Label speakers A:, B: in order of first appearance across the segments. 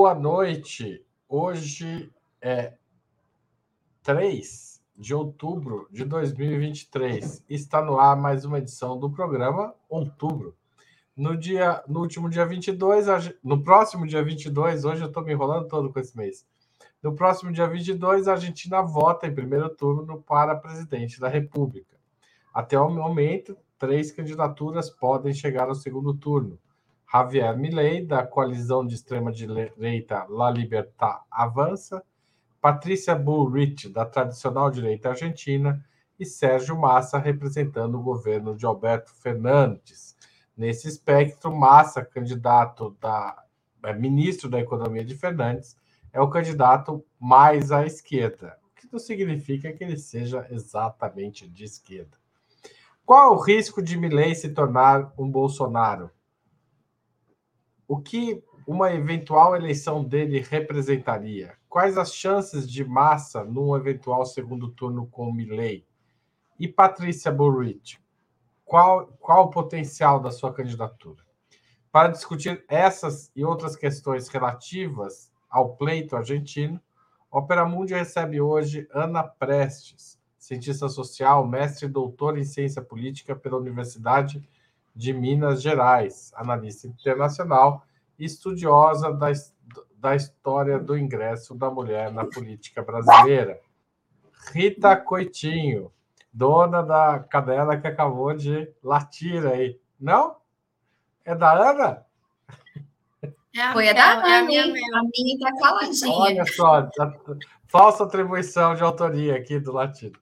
A: boa noite. Hoje é 3 de outubro de 2023. Está no ar mais uma edição do programa Outubro. No dia, no último dia 22, no próximo dia 22, hoje eu estou me enrolando todo com esse mês. No próximo dia 22, a Argentina vota em primeiro turno para presidente da República. Até o momento, três candidaturas podem chegar ao segundo turno. Javier Milei, da coalizão de extrema-direita La Libertad Avança, Patrícia Bullrich, da tradicional direita argentina, e Sérgio Massa, representando o governo de Alberto Fernandes. Nesse espectro, Massa, candidato da é, ministro da Economia de Fernandes, é o candidato mais à esquerda, o que não significa que ele seja exatamente de esquerda. Qual o risco de Milley se tornar um Bolsonaro? O que uma eventual eleição dele representaria? Quais as chances de massa num eventual segundo turno com Milley? E Patrícia Burrich, qual, qual o potencial da sua candidatura? Para discutir essas e outras questões relativas ao pleito argentino, Opera Mundi recebe hoje Ana Prestes, cientista social, mestre e doutor em ciência política pela Universidade de Minas Gerais, analista internacional e estudiosa da, da história do ingresso da mulher na política brasileira. Rita Coitinho, dona da cadela que acabou de latir aí. Não? É da Ana?
B: É Foi a da Ana, é a minha, a minha tá caladinha.
A: Olha só, falsa atribuição de autoria aqui do latido.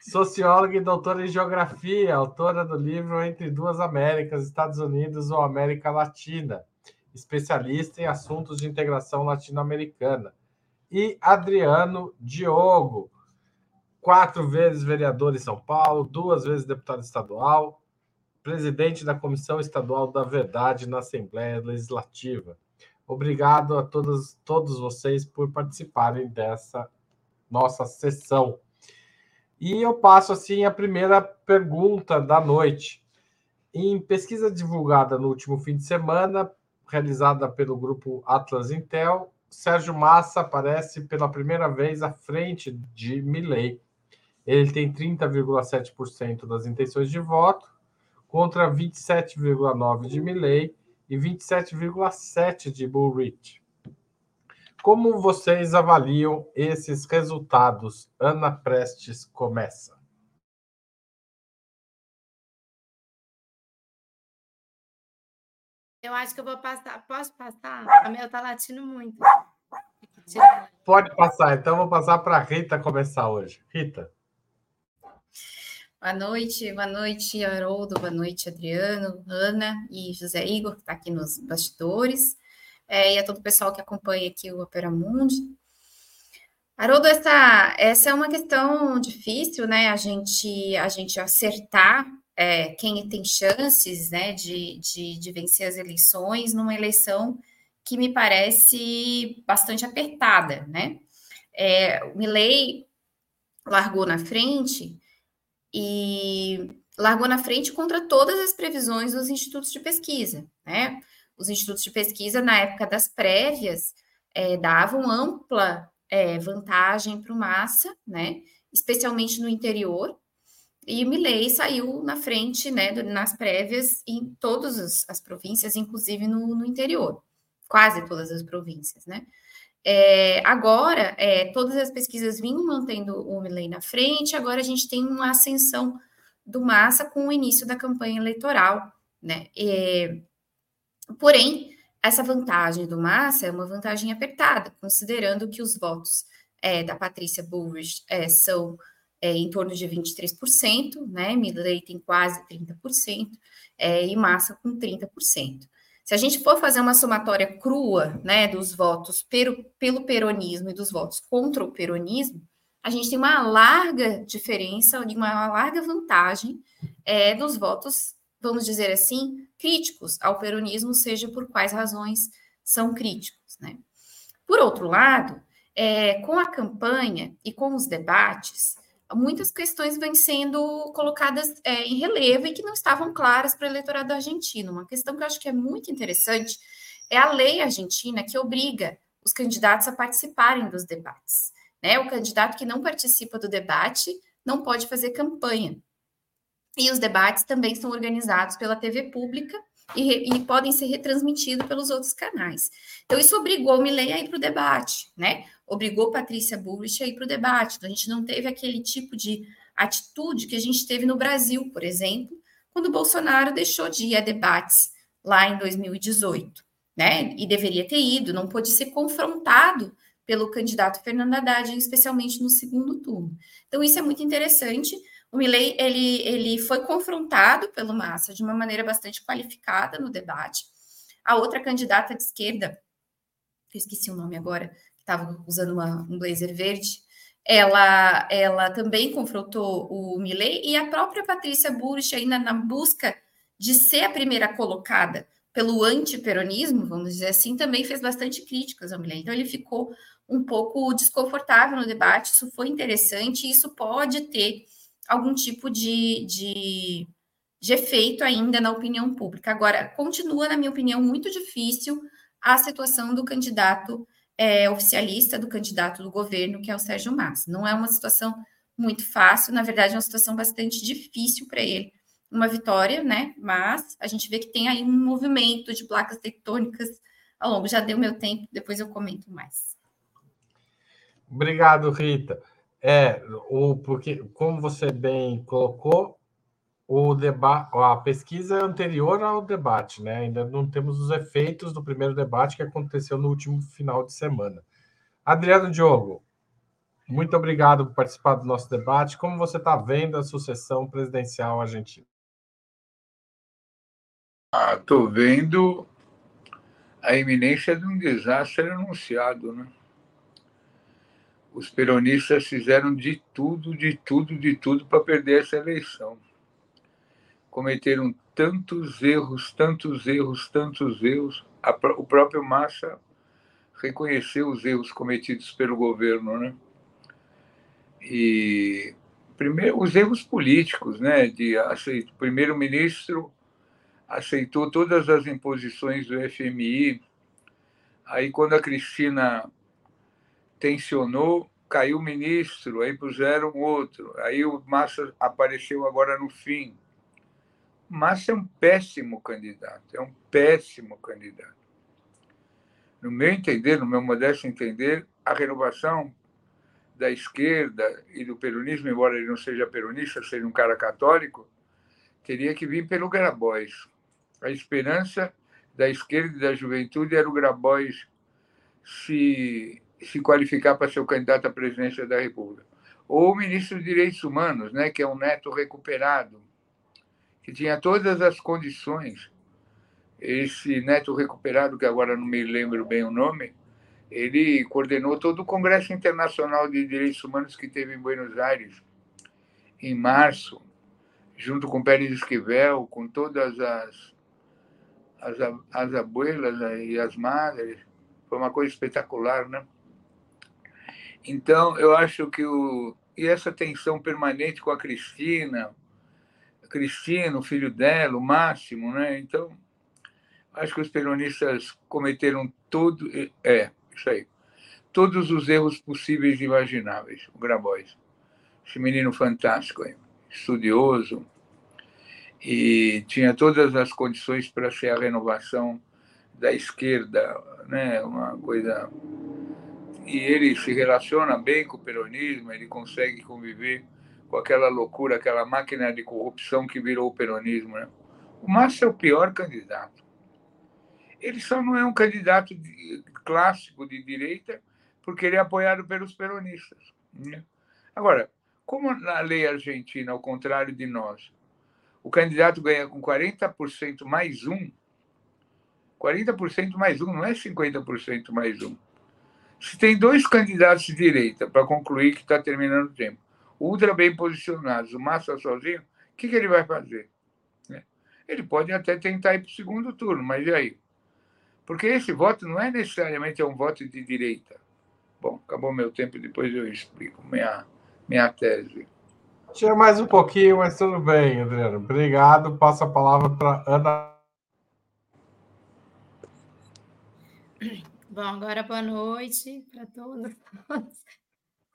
A: Socióloga e doutora em geografia, autora do livro Entre Duas Américas, Estados Unidos ou América Latina, especialista em assuntos de integração latino-americana. E Adriano Diogo, quatro vezes vereador em São Paulo, duas vezes deputado estadual, presidente da Comissão Estadual da Verdade na Assembleia Legislativa. Obrigado a todos, todos vocês por participarem dessa nossa sessão. E eu passo assim a primeira pergunta da noite. Em pesquisa divulgada no último fim de semana, realizada pelo grupo Atlas Intel, Sérgio Massa aparece pela primeira vez à frente de Milley. Ele tem 30,7% das intenções de voto, contra 27,9% de Milley e 27,7% de Bullrich. Como vocês avaliam esses resultados? Ana Prestes começa.
B: Eu acho que eu vou passar. Posso passar? A minha está latindo muito.
A: Pode passar, então vou passar para a Rita começar hoje. Rita.
C: Boa noite, boa noite, Haroldo, boa noite, Adriano, Ana e José Igor, que está aqui nos bastidores é, e a todo o pessoal que acompanha aqui o Opera Mundi. Haroldo, essa, essa é uma questão difícil, né? A gente, a gente acertar é, quem tem chances né, de, de, de vencer as eleições numa eleição que me parece bastante apertada, né? É, o Milley largou na frente e largou na frente contra todas as previsões dos institutos de pesquisa, né? Os institutos de pesquisa, na época das prévias, é, davam ampla é, vantagem para o Massa, né? especialmente no interior, e o Milley saiu na frente né, nas prévias em todas as, as províncias, inclusive no, no, interior, quase todas as províncias. Né? É, agora, é, todas as pesquisas vinham mantendo o Milley na frente, agora a gente tem uma ascensão do Massa com o início da campanha eleitoral. Né? É, Porém, essa vantagem do Massa é uma vantagem apertada, considerando que os votos é, da Patrícia Bullrich é, são é, em torno de 23%, né? Milley tem quase 30%, é, e Massa com 30%. Se a gente for fazer uma somatória crua né, dos votos pelo, pelo peronismo e dos votos contra o peronismo, a gente tem uma larga diferença, uma larga vantagem é, dos votos vamos dizer assim, críticos ao peronismo, seja por quais razões são críticos. Né? Por outro lado, é, com a campanha e com os debates, muitas questões vêm sendo colocadas é, em relevo e que não estavam claras para o eleitorado argentino. Uma questão que eu acho que é muito interessante é a lei argentina que obriga os candidatos a participarem dos debates. Né? O candidato que não participa do debate não pode fazer campanha. E os debates também são organizados pela TV pública e, e, podem ser retransmitidos pelos outros canais. Então, isso obrigou o Milley a ir para o debate, né? Obrigou Patrícia Bullrich a ir para o debate. Então, a gente não teve aquele tipo de atitude que a gente teve no Brasil, por exemplo, quando Bolsonaro deixou de ir a debates lá em 2018, né? E deveria ter ido, não pôde ser confrontado pelo candidato Fernando Haddad, especialmente no segundo turno. Então, isso é muito interessante, o Milley ele, ele foi confrontado pelo Massa de uma maneira bastante qualificada no debate. A outra candidata de esquerda, eu esqueci o nome agora, estava usando uma, um blazer verde, ela, ela também confrontou o Milley e a própria Patrícia Burrich, ainda na busca de ser a primeira colocada pelo antiperonismo, vamos dizer assim, também fez bastante críticas ao Milley. Então ele ficou um pouco desconfortável no debate, isso foi interessante, isso pode ter algum tipo de, de, de efeito ainda na opinião pública. Agora, continua, na minha opinião, muito difícil a situação do candidato é, oficialista, do candidato do governo, que é o Sérgio Massa. Não é uma situação muito fácil, na verdade, é uma situação bastante difícil para ele. Uma vitória, né? Mas a gente vê que tem aí um movimento de placas tectônicas ao longo. Já deu meu tempo, depois eu comento mais.
A: Obrigado, Rita. É, o, porque, como você bem colocou, o debate, a pesquisa é anterior ao debate, né? Ainda não temos os efeitos do primeiro debate que aconteceu no último final de semana. Adriano Diogo, muito obrigado por participar do nosso debate. Como você está vendo a sucessão presidencial argentina?
D: Estou ah, vendo a iminência de um desastre anunciado, né? Os peronistas fizeram de tudo, de tudo, de tudo para perder essa eleição. Cometeram tantos erros, tantos erros, tantos erros. o próprio Massa reconheceu os erros cometidos pelo governo, né? E primeiro os erros políticos, né? De o primeiro-ministro aceitou todas as imposições do FMI. Aí quando a Cristina tensionou, caiu o ministro, aí puseram outro, aí o Massa apareceu agora no fim. Massa é um péssimo candidato, é um péssimo candidato. No meu entender, no meu modesto entender, a renovação da esquerda e do peronismo, embora ele não seja peronista, seja um cara católico, teria que vir pelo Grabois. A esperança da esquerda e da juventude era o Grabois se se qualificar para ser o candidato à presidência da República. Ou o ministro de Direitos Humanos, né, que é um neto recuperado, que tinha todas as condições. Esse neto recuperado, que agora não me lembro bem o nome, ele coordenou todo o Congresso Internacional de Direitos Humanos que teve em Buenos Aires, em março, junto com Pérez Esquivel, com todas as, as, as abuelas e as madres. Foi uma coisa espetacular, né? Então, eu acho que o. E essa tensão permanente com a Cristina, a Cristina, o filho dela, o Máximo, né? Então, acho que os peronistas cometeram todo. É, isso aí. Todos os erros possíveis e imagináveis, o Grabois. Esse menino fantástico aí, estudioso, e tinha todas as condições para ser a renovação da esquerda, né? uma coisa e ele se relaciona bem com o peronismo, ele consegue conviver com aquela loucura, aquela máquina de corrupção que virou o peronismo. Né? O Massa é o pior candidato. Ele só não é um candidato de, clássico de direita porque ele é apoiado pelos peronistas. Né? Agora, como na lei argentina, ao contrário de nós, o candidato ganha com 40% mais um, 40% mais um, não é 50% mais um. Se tem dois candidatos de direita, para concluir que está terminando o tempo, ultra bem posicionados, o Massa sozinho, o que, que ele vai fazer? Né? Ele pode até tentar ir para o segundo turno, mas e aí? Porque esse voto não é necessariamente um voto de direita. Bom, acabou meu tempo, depois eu explico minha, minha tese.
A: Tinha mais um pouquinho, mas tudo bem, Adriano. Obrigado. Passo a palavra para Ana
E: Bom, agora boa noite para todos.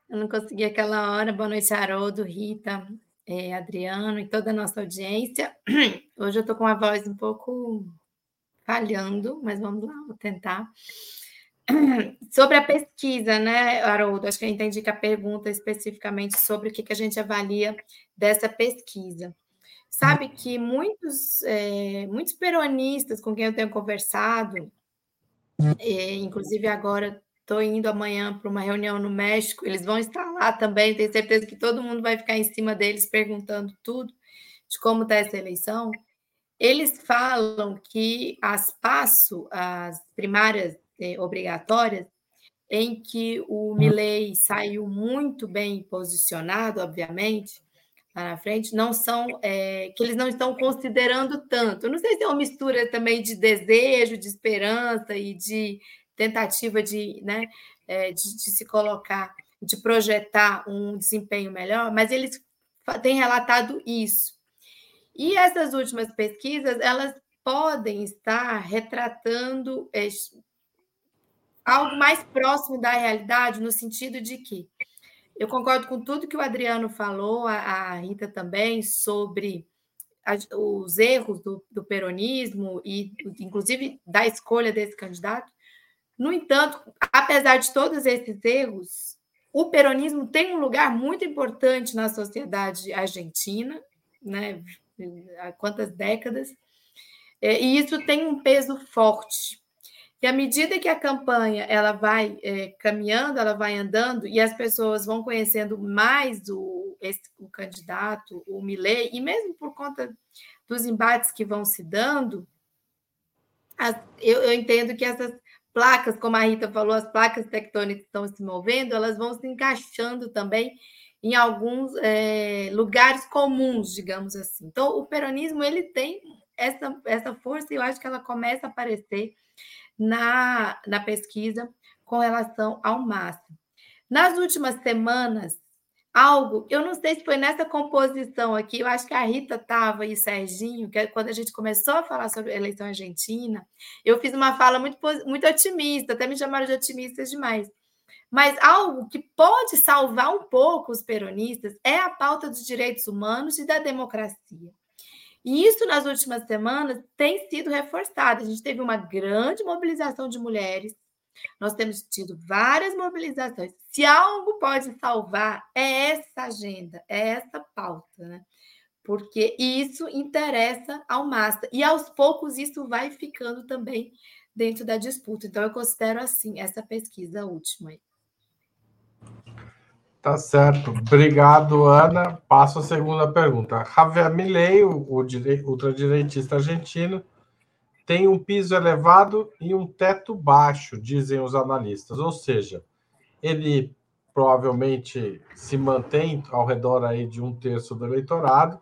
E: Eu não consegui aquela hora. Boa noite, Haroldo, Rita, é, Adriano e toda a nossa audiência. Hoje eu estou com a voz um pouco falhando, mas vamos lá, vou tentar. Sobre a pesquisa, né, Haroldo? Acho que eu entendi que a pergunta especificamente sobre o que, que a gente avalia dessa pesquisa. Sabe que muitos, é, muitos peronistas com quem eu tenho conversado, é, inclusive agora estou indo amanhã para uma reunião no México, eles vão estar lá também, tenho certeza que todo mundo vai ficar em cima deles perguntando tudo de como está essa eleição. Eles falam que as passo, as primárias é, obrigatórias, em que o Milley saiu muito bem posicionado, obviamente, na frente, não são é, que eles não estão considerando tanto. não sei se é uma mistura também de desejo, de esperança e de tentativa de, né, é, de, de se colocar, de projetar um desempenho melhor, mas eles têm relatado isso. E essas últimas pesquisas, elas podem estar retratando é, algo mais próximo da realidade, no sentido de que eu concordo com tudo que o Adriano falou, a, a Rita também, sobre a, os erros do, do, peronismo e, inclusive, da escolha desse candidato. No entanto, apesar de todos esses erros, o peronismo tem um lugar muito importante na sociedade argentina, né? Há quantas décadas? É, e isso tem um peso forte que à medida que a campanha ela vai é, caminhando, ela vai andando e as pessoas vão conhecendo mais o, esse, o candidato, o Milley, e mesmo por conta dos embates que vão se dando, as, eu, eu entendo que essas placas, como a Rita falou, as placas tectônicas estão se movendo, elas vão se encaixando também em alguns é, lugares comuns, digamos assim. Então, o peronismo ele tem essa, essa força e eu acho que ela começa a aparecer na, na pesquisa com relação ao massa. Nas últimas semanas, algo, eu não sei se foi nessa composição aqui, eu acho que a Rita estava e Serginho, que é quando a gente começou a falar sobre a eleição argentina, eu fiz uma fala muito, muito otimista, até me chamaram de otimistas demais. Mas algo que pode salvar um pouco os peronistas é a pauta dos direitos humanos e da democracia. E isso, nas últimas semanas, tem sido reforçado. A gente teve uma grande mobilização de mulheres, nós temos tido várias mobilizações. Se algo pode salvar, é essa agenda, é essa pauta, né? Porque isso interessa ao massa. E aos poucos isso vai ficando também dentro da disputa. Então, eu considero assim essa pesquisa última aí.
A: Tá certo. Obrigado, Ana. Passo a segunda pergunta. Javier Milei, o, o ultradireitista argentino, tem um piso elevado e um teto baixo, dizem os analistas. Ou seja, ele provavelmente se mantém ao redor aí de um terço do eleitorado,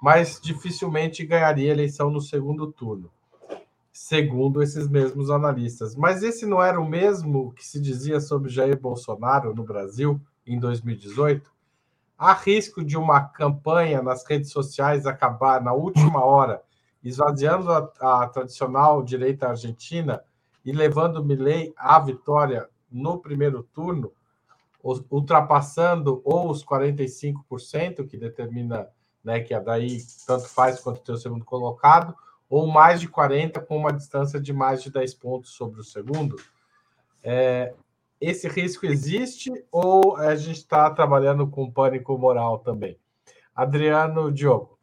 A: mas dificilmente ganharia eleição no segundo turno, segundo esses mesmos analistas. Mas esse não era o mesmo que se dizia sobre Jair Bolsonaro no Brasil? Em 2018, há risco de uma campanha nas redes sociais acabar na última hora, esvaziando a, a tradicional direita argentina e levando Milley à vitória no primeiro turno, ultrapassando ou os 45%, que determina né, que a daí tanto faz quanto ter o segundo colocado, ou mais de 40% com uma distância de mais de 10 pontos sobre o segundo. É, esse risco existe ou a gente está trabalhando com pânico moral também? Adriano Diogo.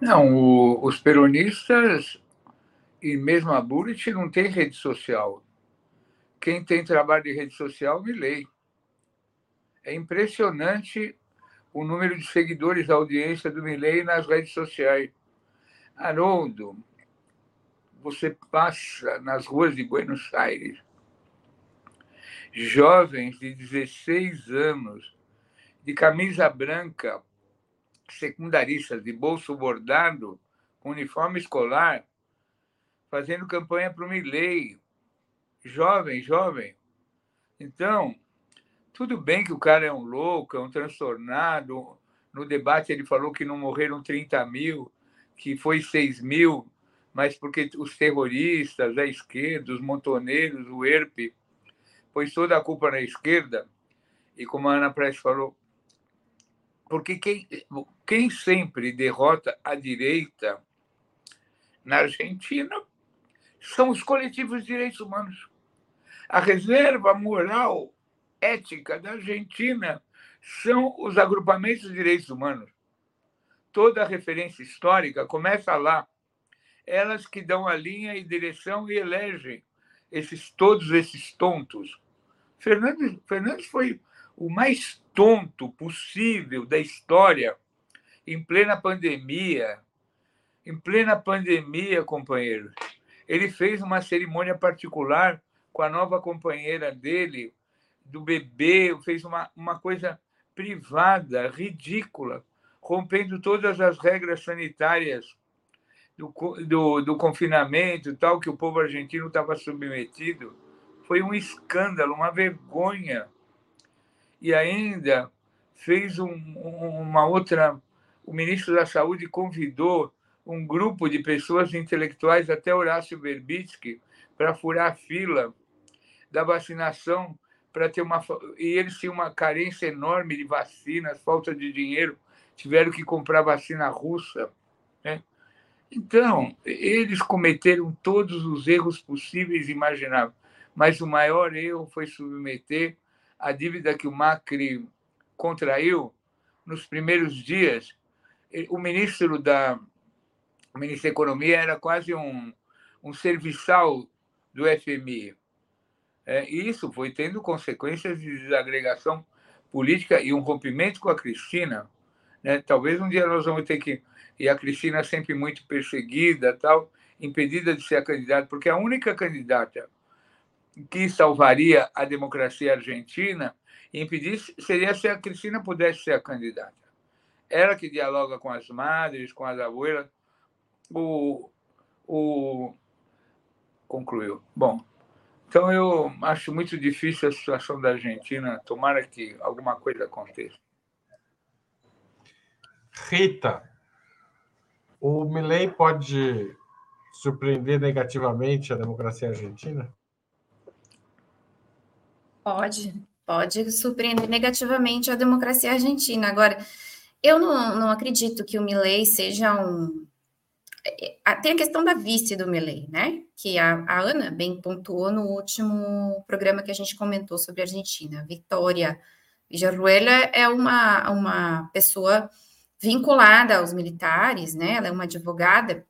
D: Não, o, os peronistas e mesmo a Bullet não tem rede social. Quem tem trabalho de rede social, me lê. É impressionante o número de seguidores da audiência do Milley nas redes sociais. Haroldo, você passa nas ruas de Buenos Aires, jovens de 16 anos, de camisa branca, secundaristas de bolso bordado, com uniforme escolar, fazendo campanha para o Milley. Jovem, jovem. Então, tudo bem que o cara é um louco, é um transtornado. No debate ele falou que não morreram 30 mil, que foi 6 mil mas porque os terroristas, a esquerda, os montoneiros, o ERP, pôs toda a culpa na esquerda, e como a Ana Prestes falou, porque quem, quem sempre derrota a direita na Argentina são os coletivos de direitos humanos. A reserva moral ética da Argentina são os agrupamentos de direitos humanos. Toda a referência histórica começa lá. Elas que dão a linha e direção e elegem esses todos esses tontos. Fernandes, Fernandes foi o mais tonto possível da história em plena pandemia. Em plena pandemia, companheiros. Ele fez uma cerimônia particular com a nova companheira dele, do bebê, fez uma, uma coisa privada, ridícula, rompendo todas as regras sanitárias do, do, do confinamento, tal, que o povo argentino estava submetido. Foi um escândalo, uma vergonha e ainda fez um, uma outra. O ministro da Saúde convidou um grupo de pessoas intelectuais, até Horácio Verbitsky, para furar a fila da vacinação, para ter uma. E eles tinham uma carência enorme de vacinas, falta de dinheiro, tiveram que comprar vacina russa. Né? Então, eles cometeram todos os erros possíveis e imagináveis, mas o maior erro foi submeter a dívida que o Macri contraiu nos primeiros dias, o ministro da, o ministro da Economia era quase um, um serviçal do FMI. É, e isso foi tendo consequências de desagregação política e um rompimento com a Cristina. Né? Talvez um dia nós vamos ter que. E a Cristina sempre muito perseguida, tal, impedida de ser a candidata, porque a única candidata que salvaria a democracia argentina e impedir seria se a Cristina pudesse ser a candidata. Ela que dialoga com as madres, com as abuelas. O, o concluiu. Bom, então eu acho muito difícil a situação da Argentina. Tomara que alguma coisa aconteça.
A: Rita, o Milley pode surpreender negativamente a democracia argentina?
C: Pode, pode surpreender negativamente a democracia argentina. Agora, eu não, não acredito que o Milley seja um. Tem a questão da vice do Milley, né? Que a, a Ana bem pontuou no último programa que a gente comentou sobre a Argentina. Vitória Villarruela é uma, uma pessoa vinculada aos militares, né? Ela é uma advogada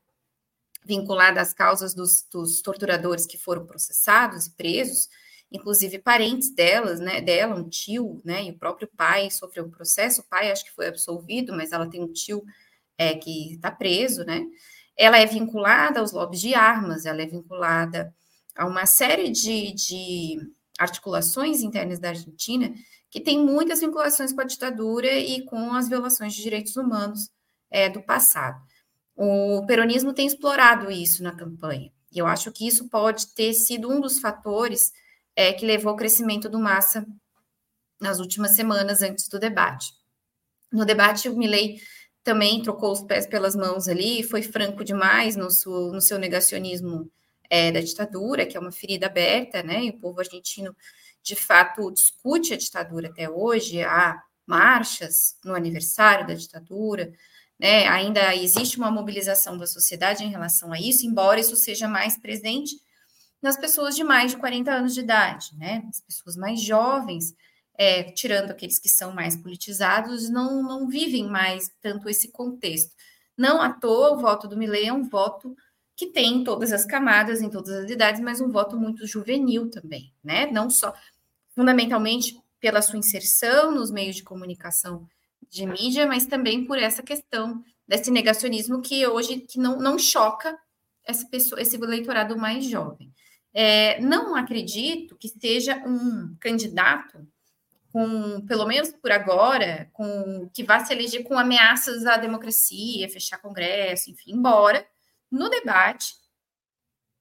C: vinculada às causas dos, dos torturadores que foram processados e presos inclusive parentes delas, né, dela, um tio, né, e o próprio pai sofreu um processo, o pai acho que foi absolvido, mas ela tem um tio é, que está preso, né, ela é vinculada aos lobbies de armas, ela é vinculada a uma série de, de articulações internas da Argentina que tem muitas vinculações com a ditadura e com as violações de direitos humanos é, do passado. O peronismo tem explorado isso na campanha, e eu acho que isso pode ter sido um dos fatores é, que levou ao crescimento do Massa nas últimas semanas antes do debate. No debate, o Milley também trocou os pés pelas mãos ali, foi franco demais no seu, no seu negacionismo é, da ditadura, que é uma ferida aberta, né? E o povo argentino, de fato, discute a ditadura até hoje, há marchas no aniversário da ditadura, né? Ainda existe uma mobilização da sociedade em relação a isso, embora isso seja mais presente nas pessoas de mais de 40 anos de idade, né? As pessoas mais jovens, é, tirando aqueles que são mais politizados, não, não vivem mais tanto esse contexto. Não à toa, o voto do Milley é um voto que tem todas as camadas, em todas as idades, mas um voto muito juvenil também, né? Não só, fundamentalmente, pela sua inserção nos meios de comunicação de mídia, mas também por essa questão desse negacionismo que hoje que não, não choca essa pessoa, esse eleitorado mais jovem. É, não acredito que seja um candidato com, pelo menos por agora, com que vá se eleger com ameaças à democracia, fechar Congresso, enfim, embora no debate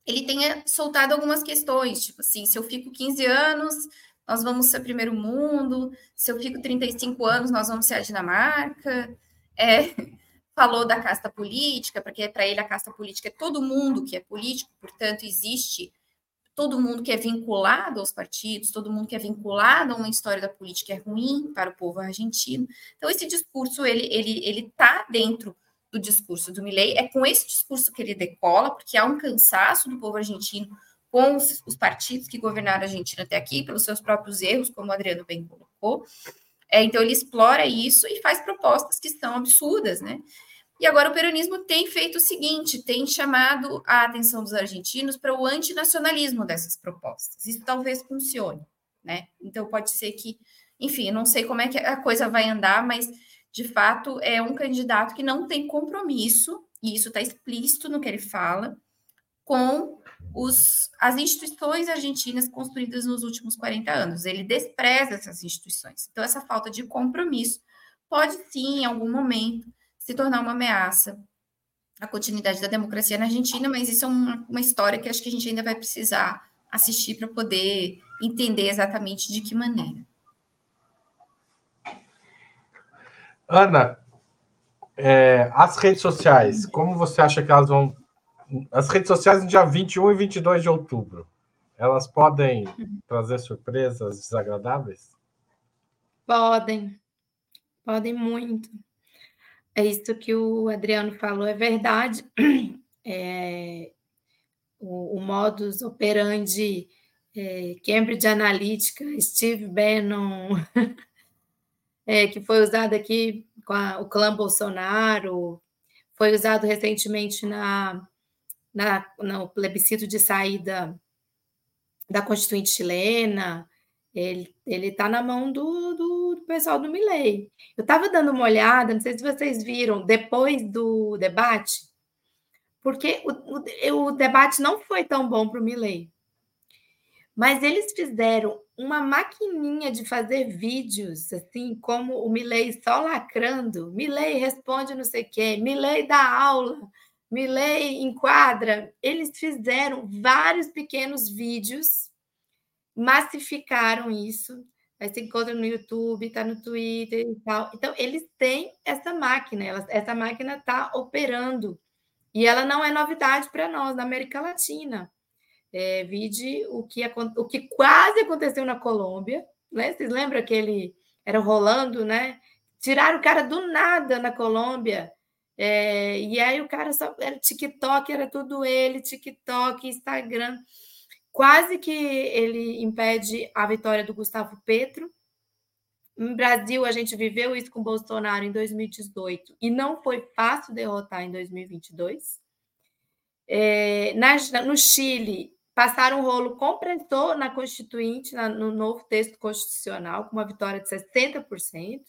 C: ele tenha soltado algumas questões, tipo assim, se eu fico 15 anos, nós vamos ser primeiro mundo, se eu fico 35 anos, nós vamos ser a Dinamarca. É, falou da casta política, porque para ele a casta política é todo mundo que é político, portanto, existe todo mundo que é vinculado aos partidos, todo mundo que é vinculado a uma história da política é ruim para o povo argentino. Então, esse discurso, ele ele ele está dentro do discurso do Milley, é com esse discurso que ele decola, porque há um cansaço do povo argentino com os, os partidos que governaram a Argentina até aqui, pelos seus próprios erros, como o Adriano bem colocou. É, então, ele explora isso e faz propostas que são absurdas, né? E agora o peronismo tem feito o seguinte: tem chamado a atenção dos argentinos para o antinacionalismo dessas propostas. Isso talvez funcione, né? Então pode ser que, enfim, não sei como é que a coisa vai andar, mas de fato é um candidato que não tem compromisso, e isso está explícito no que ele fala, com os, as instituições argentinas construídas nos últimos 40 anos. Ele despreza essas instituições. Então, essa falta de compromisso pode sim, em algum momento, se tornar uma ameaça à continuidade da democracia na Argentina, mas isso é uma, uma história que acho que a gente ainda vai precisar assistir para poder entender exatamente de que maneira.
A: Ana, é, as redes sociais, como você acha que elas vão as redes sociais no dia 21 e 22 de outubro, elas podem trazer surpresas desagradáveis?
E: Podem, podem muito. É isso que o Adriano falou, é verdade. É, o, o modus operandi é, Cambridge Analytica, Steve Bannon, é, que foi usado aqui com a, o clã Bolsonaro, foi usado recentemente na na, no plebiscito de saída da Constituinte chilena, ele está na mão do, do, do, pessoal do Milley. Eu estava dando uma olhada, não sei se vocês viram, depois do debate, porque o, o, o debate não foi tão bom para o Milley. Mas eles fizeram uma maquininha de fazer vídeos, assim, como o Milley só lacrando. Milley responde não sei o quê, Milley dá aula, Milley enquadra, eles fizeram vários pequenos vídeos, massificaram isso. Aí você encontra no YouTube, está no Twitter e tal. Então, eles têm essa máquina, ela, essa máquina está operando. E ela não é novidade para nós, na América Latina. É, vide o que, o que quase aconteceu na Colômbia. Né? Vocês lembram que ele era rolando, né? Tiraram o cara do nada na Colômbia é, e aí o cara só era TikTok, era tudo ele, TikTok, Instagram. Quase que ele impede a vitória do Gustavo Petro. No Brasil, a gente viveu isso com Bolsonaro em 2018 e não foi fácil derrotar em 2022. É, na, no Chile, passaram um rolo compressor na Constituinte, na, no novo texto constitucional, com uma vitória de 60%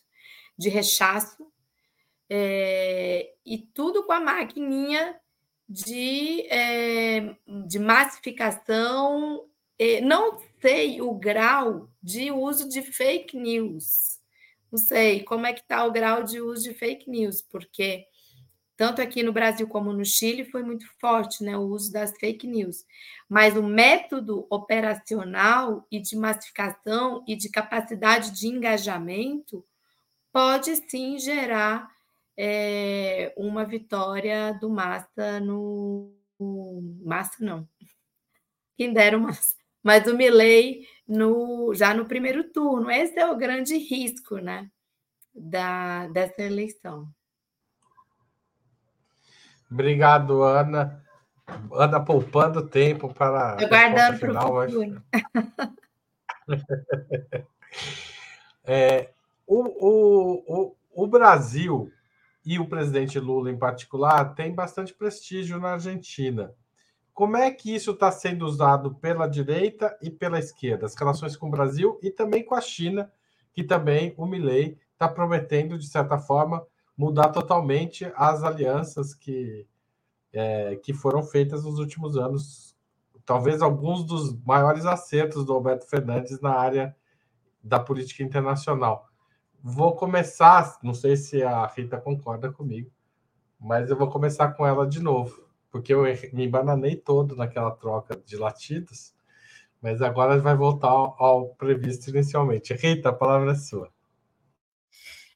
E: de rechaço é, e tudo com a maquininha de, é, de massificação. É, não sei o grau de uso de fake news. Não sei como é que está o grau de uso de fake news, porque tanto aqui no Brasil como no Chile foi muito forte né, o uso das fake news. Mas o método operacional e de massificação e de capacidade de engajamento pode sim gerar é, uma vitória do Massa no. Massa não. Quem dera o Massa. Mas o Milley no, já no primeiro turno. Esse é o grande risco né, da, dessa eleição.
A: Obrigado, Ana. Ana poupando tempo para.
E: Aguardando para o futuro.
A: é, o, o, o, o Brasil e o presidente Lula em particular tem bastante prestígio na Argentina. Como é que isso está sendo usado pela direita e pela esquerda, as relações com o Brasil e também com a China, que também o Milley está prometendo, de certa forma, mudar totalmente as alianças que, é, que foram feitas nos últimos anos. Talvez alguns dos maiores acertos do Alberto Fernandes na área da política internacional. Vou começar, não sei se a Rita concorda comigo, mas eu vou começar com ela de novo, porque eu me bananei todo naquela troca de latidos, mas agora vai voltar ao, ao previsto inicialmente. Rita, a palavra é sua.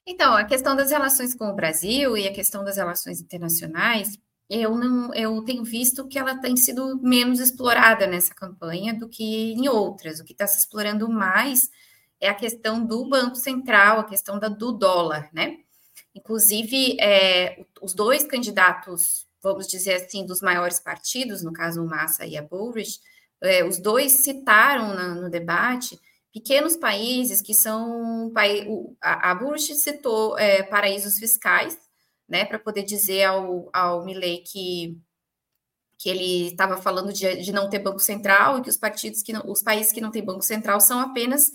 C: Então, a questão das relações com o Brasil e a questão das relações internacionais, eu não, eu tenho visto que ela tem sido menos explorada nessa campanha do que em outras. O que está se explorando mais é a questão do Banco Central, a questão da, do dólar, né? Inclusive, é, os dois candidatos, vamos dizer assim, dos maiores partidos, no caso o Massa e a Bullrich, é, os dois citaram na, no debate pequenos países que são a, a Bullrich citou é, paraísos fiscais né, para poder dizer ao, ao Milley que, que ele estava falando de, de não ter banco central e que os partidos que não, os países que não têm banco central são apenas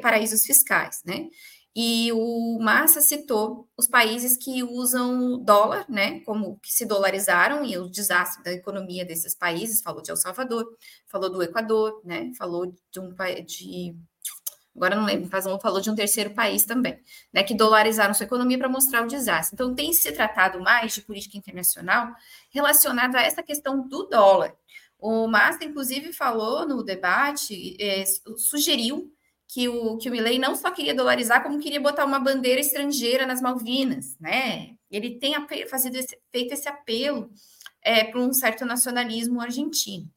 C: paraísos fiscais, né? E o Massa citou os países que usam dólar, né, como que se dolarizaram e o desastre da economia desses países, falou de El Salvador, falou do Equador, né, falou de um de agora não lembro, mas falou de um terceiro país também, né, que dolarizaram sua economia para mostrar o desastre. Então, tem se tratado mais de política internacional relacionada a essa questão do dólar. O Massa, inclusive, falou no debate, é, sugeriu que o, que o Milley não só queria dolarizar, como queria botar uma bandeira estrangeira nas Malvinas, né? Ele tem fazido esse, feito esse apelo é, para um certo nacionalismo argentino.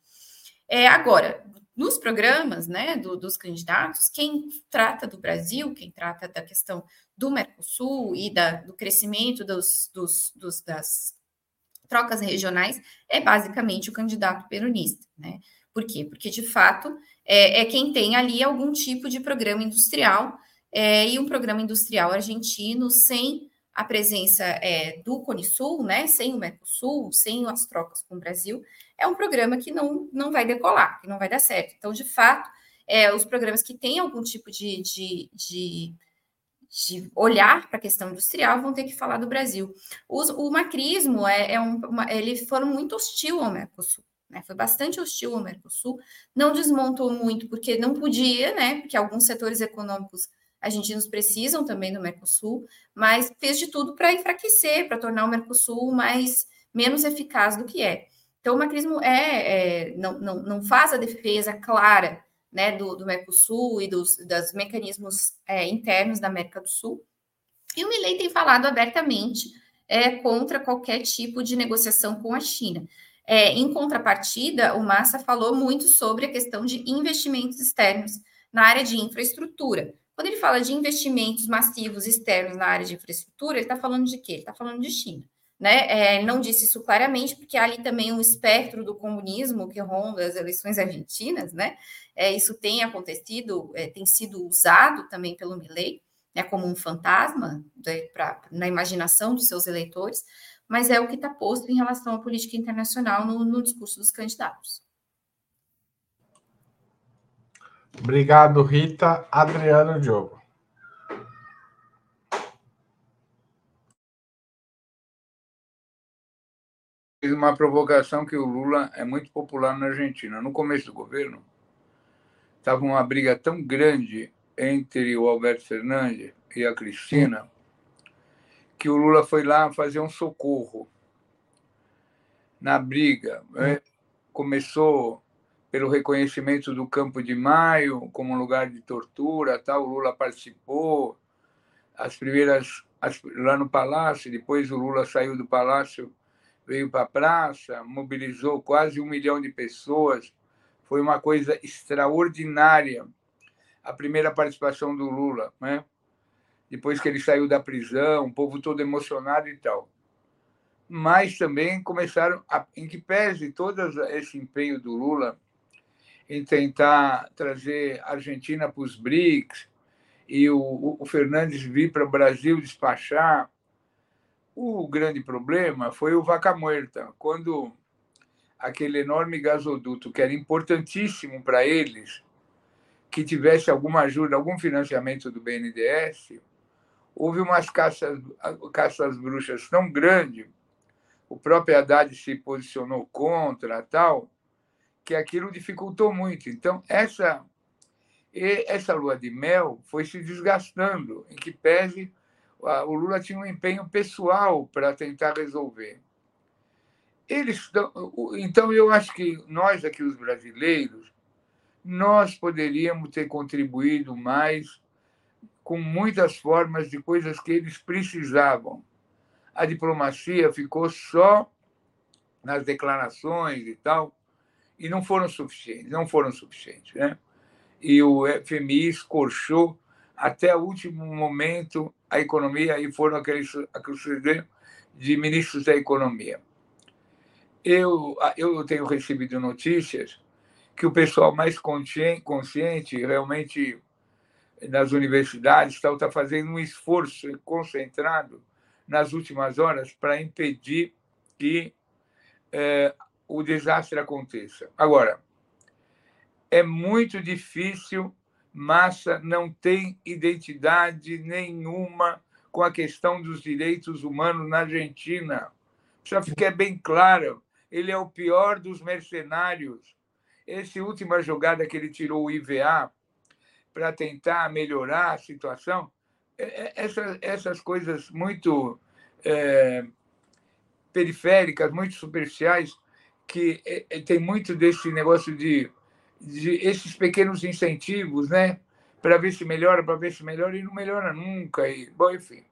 C: É, agora, nos programas né, do, dos candidatos, quem trata do Brasil, quem trata da questão do Mercosul e da, do crescimento dos, dos, dos, das trocas regionais é basicamente o candidato peronista. Né? Por quê? Porque, de fato, é, é quem tem ali algum tipo de programa industrial é, e um programa industrial argentino sem a presença é, do Cone Sul, né, sem o Mercosul, sem as trocas com o Brasil, é um programa que não, não vai decolar, que não vai dar certo. Então, de fato, é, os programas que têm algum tipo de, de, de, de olhar para a questão industrial vão ter que falar do Brasil. Os, o macrismo é, é um, uma, ele foram muito hostil ao Mercosul. Né, foi bastante hostil ao Mercosul, não desmontou muito porque não podia, né? Porque alguns setores econômicos argentinos precisam também do Mercosul, mas fez de tudo para enfraquecer, para tornar o Mercosul mais menos eficaz do que é. Então, o macrismo é, é não, não, não faz a defesa clara né, do, do Mercosul e dos, dos mecanismos é, internos da América do Sul. E o Milley tem falado abertamente é, contra qualquer tipo de negociação com a China. É, em contrapartida, o Massa falou muito sobre a questão de investimentos externos na área de infraestrutura. Quando ele fala de investimentos massivos externos na área de infraestrutura, ele está falando de quê? Ele está falando de China. Né? É, não disse isso claramente, porque há ali também um espectro do comunismo que ronda as eleições argentinas, né? É, isso tem acontecido, é, tem sido usado também pelo Milley, né, como um fantasma de, pra, na imaginação dos seus eleitores, mas é o que está posto em relação à política internacional no, no discurso dos candidatos.
A: Obrigado, Rita. Adriano Diogo.
D: Fiz uma provocação que o Lula é muito popular na Argentina. No começo do governo, estava uma briga tão grande entre o Alberto Fernandes e a Cristina que o Lula foi lá fazer um socorro na briga. Né? Começou pelo reconhecimento do Campo de Maio como um lugar de tortura, tal. O Lula participou. As primeiras as, lá no palácio, depois o Lula saiu do palácio, veio para a praça, mobilizou quase um milhão de pessoas. Foi uma coisa extraordinária a primeira participação do Lula, né? Depois que ele saiu da prisão, o povo todo emocionado e tal. Mas também começaram, a, em que pese todo esse empenho do Lula em tentar trazer a Argentina para os BRICS e o, o Fernandes vir para o Brasil despachar. O grande problema foi o Vaca Muerta, quando aquele enorme gasoduto, que era importantíssimo para eles, que tivesse alguma ajuda, algum financiamento do BNDES, houve umas caças, caças bruxas tão grandes, o próprio Haddad se posicionou contra tal, que aquilo dificultou muito. Então, essa, essa lua de mel foi se desgastando, em que pese o Lula tinha um empenho pessoal para tentar resolver. Eles, então, eu acho que nós aqui, os brasileiros, nós poderíamos ter contribuído mais com muitas formas de coisas que eles precisavam. A diplomacia ficou só nas declarações e tal, e não foram suficientes, não foram suficientes, né? E o FMI escorchou até o último momento a economia e foram aqueles, aqueles de ministros da economia. Eu, eu tenho recebido notícias que o pessoal mais consciente, realmente nas universidades, está, está fazendo um esforço concentrado nas últimas horas para impedir que é, o desastre aconteça. Agora, é muito difícil, Massa não tem identidade nenhuma com a questão dos direitos humanos na Argentina. Precisa ficar bem claro, ele é o pior dos mercenários. Essa última jogada que ele tirou o IVA para tentar melhorar a situação, é, é, essas, essas coisas muito é, periféricas, muito superficiais, que é, é, tem muito desse negócio de, de esses pequenos incentivos, né? Para ver se melhora, para ver se melhora, e não melhora nunca. E, bom, enfim.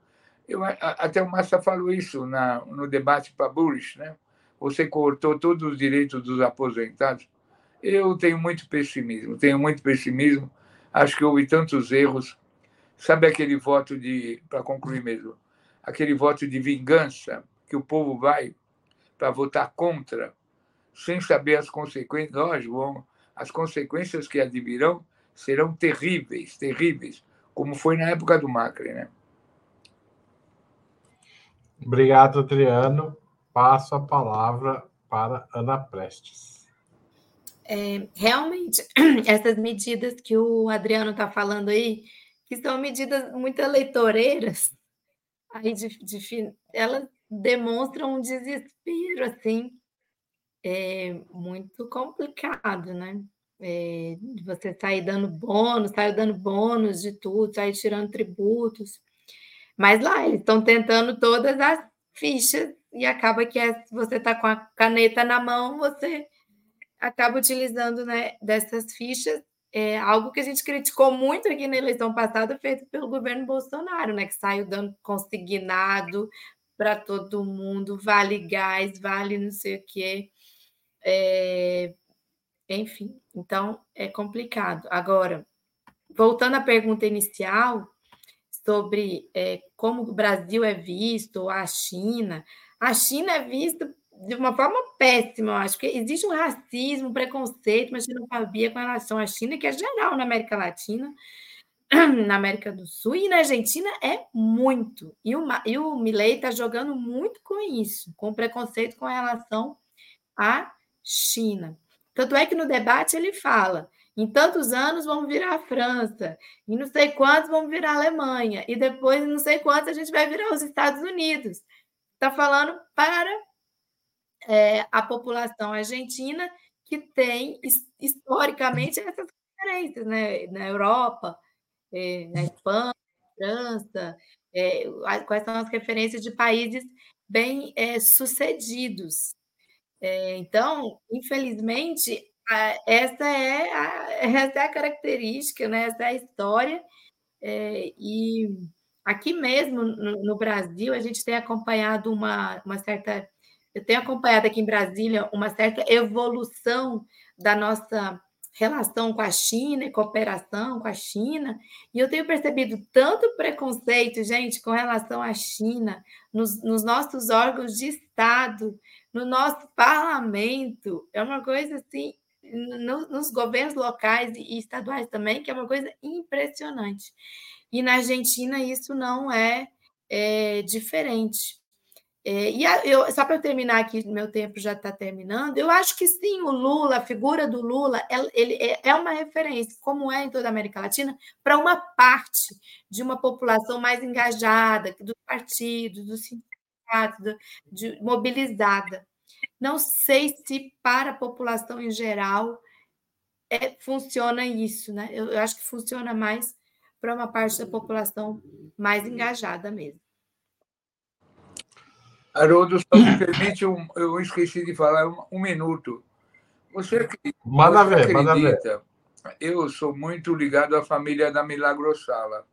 D: Eu, até o Massa falou isso na, no debate para Bullish, né? Você cortou todos os direitos dos aposentados. Eu tenho muito pessimismo, tenho muito pessimismo. Acho que houve tantos erros. Sabe aquele voto de, para concluir mesmo, aquele voto de vingança que o povo vai para votar contra, sem saber as consequências, lógico, as consequências que advirão serão terríveis, terríveis, como foi na época do Macri, né?
A: Obrigado, Adriano. Passo a palavra para Ana Prestes.
E: É, realmente, essas medidas que o Adriano está falando aí, que são medidas muito eleitoreiras, aí de, de, elas demonstram um desespero assim é, muito complicado, né? É, você sair dando bônus, sair dando bônus de tudo, sair tirando tributos. Mas lá eles estão tentando todas as fichas e acaba que é, você está com a caneta na mão, você acaba utilizando né, dessas fichas. É algo que a gente criticou muito aqui na eleição passada, feito pelo governo Bolsonaro, né, que saiu dando consignado para todo mundo, vale gás, vale não sei o quê. É, enfim, então é complicado. Agora, voltando à pergunta inicial sobre é, como o Brasil é visto, a China, a China é vista de uma forma péssima, eu acho que existe um racismo, um preconceito, uma xenofobia com relação à China, que é geral na América Latina, na América do Sul e na Argentina é muito. E o, e o Milley está jogando muito com isso, com preconceito com relação à China. Tanto é que no debate ele fala: em tantos anos vamos virar a França, e não sei quantos vamos virar a Alemanha, e depois não sei quantos a gente vai virar os Estados Unidos. Está falando para é, a população argentina que tem historicamente essas diferenças, né? Na Europa, é, na Espanha, França, é, quais são as referências de países bem é, sucedidos. É, então, infelizmente, essa, é a, essa é a característica, né? essa é a história, é, e aqui mesmo no, no, Brasil a gente tem acompanhado uma, uma certa. Eu tenho acompanhado aqui em Brasília uma certa evolução da nossa relação com a China e cooperação com a China, e eu tenho percebido tanto preconceito, gente, com relação à China, nos, nos nossos órgãos de Estado, no nosso parlamento, é uma coisa assim, no, nos governos locais e estaduais também, que é uma coisa impressionante. E na Argentina isso não é, é diferente. É, e a, eu, só para terminar aqui, meu tempo já está terminando, eu acho que sim, o Lula, a figura do Lula, ele é, é uma referência, como é em toda a América Latina, para uma parte de uma população mais engajada, dos partidos, dos sindicatos, de, mobilizada. Não sei se para a população em geral é, funciona isso, né? Eu, eu acho que funciona mais para uma parte da população mais engajada mesmo.
D: Haroldo, só me permite, um, eu esqueci de falar um, um minuto. Você acredita?
A: Manda ver, manda ver.
D: Eu sou muito ligado à família da Milagrosala.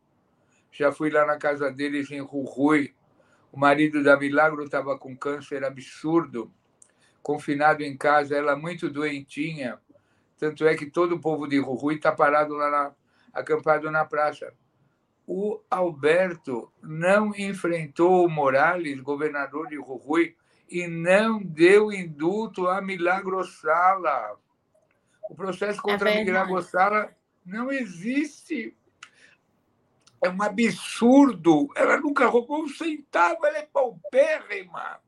D: Já fui lá na casa deles em Rui. O marido da Milagro estava com câncer absurdo, confinado em casa, ela muito doentinha. Tanto é que todo o povo de Rui está parado lá, na, acampado na praça. O Alberto não enfrentou o Morales, governador de Rui, e não deu indulto a Milagrosala. O processo é contra é Milagrosala não existe. É um absurdo. Ela nunca roubou um centavo, ela é paupérrima.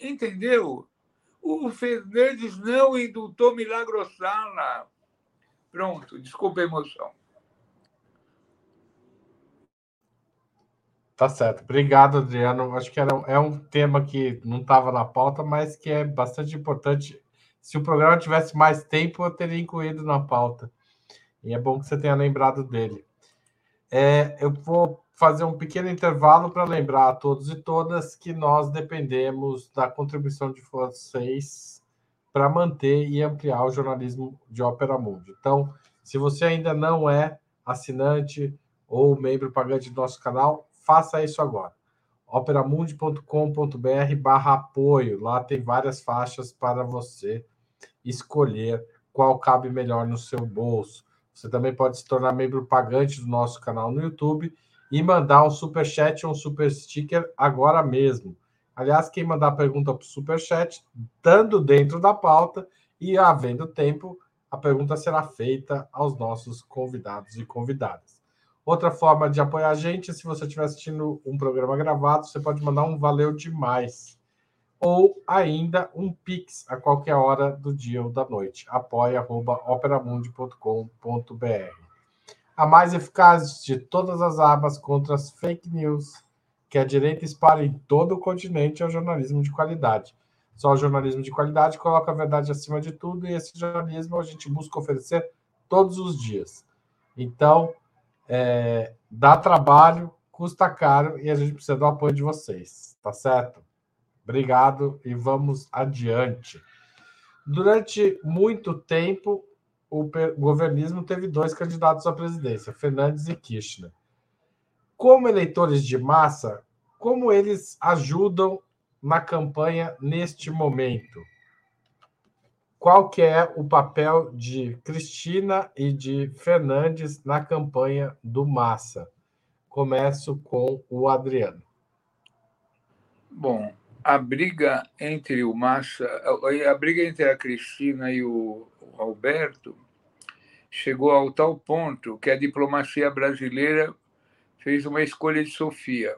D: Entendeu? O Fernandes não indultou Milagrosala. Pronto, desculpa a emoção.
A: Tá certo. Obrigado, Adriano. Acho que era, é um tema que não estava na pauta, mas que é bastante importante. Se o programa tivesse mais tempo, eu teria incluído na pauta. E é bom que você tenha lembrado dele. É, eu vou fazer um pequeno intervalo para lembrar a todos e todas que nós dependemos da contribuição de vocês para manter e ampliar o jornalismo de Ópera Mundi. Então, se você ainda não é assinante ou membro pagante do nosso canal, faça isso agora. operamundi.com.br barra apoio. Lá tem várias faixas para você escolher qual cabe melhor no seu bolso. Você também pode se tornar membro pagante do nosso canal no YouTube e mandar um super chat ou um super sticker agora mesmo. Aliás, quem mandar pergunta para o super chat, estando dentro da pauta e havendo tempo, a pergunta será feita aos nossos convidados e convidadas. Outra forma de apoiar a gente, se você estiver assistindo um programa gravado, você pode mandar um valeu demais ou ainda um Pix a qualquer hora do dia ou da noite. apoia.operamundi.com.br. A mais eficaz de todas as armas contra as fake news que a direita espalha em todo o continente é o jornalismo de qualidade. Só o jornalismo de qualidade coloca a verdade acima de tudo e esse jornalismo a gente busca oferecer todos os dias. Então, é, dá trabalho, custa caro e a gente precisa do apoio de vocês, tá certo? Obrigado e vamos adiante. Durante muito tempo, o governismo teve dois candidatos à presidência, Fernandes e Kirchner. Como eleitores de massa, como eles ajudam na campanha neste momento? Qual que é o papel de Cristina e de Fernandes na campanha do Massa? Começo com o Adriano.
D: Bom, a briga entre o Massa, a briga entre a Cristina e o Alberto chegou ao tal ponto que a diplomacia brasileira fez uma escolha de Sofia.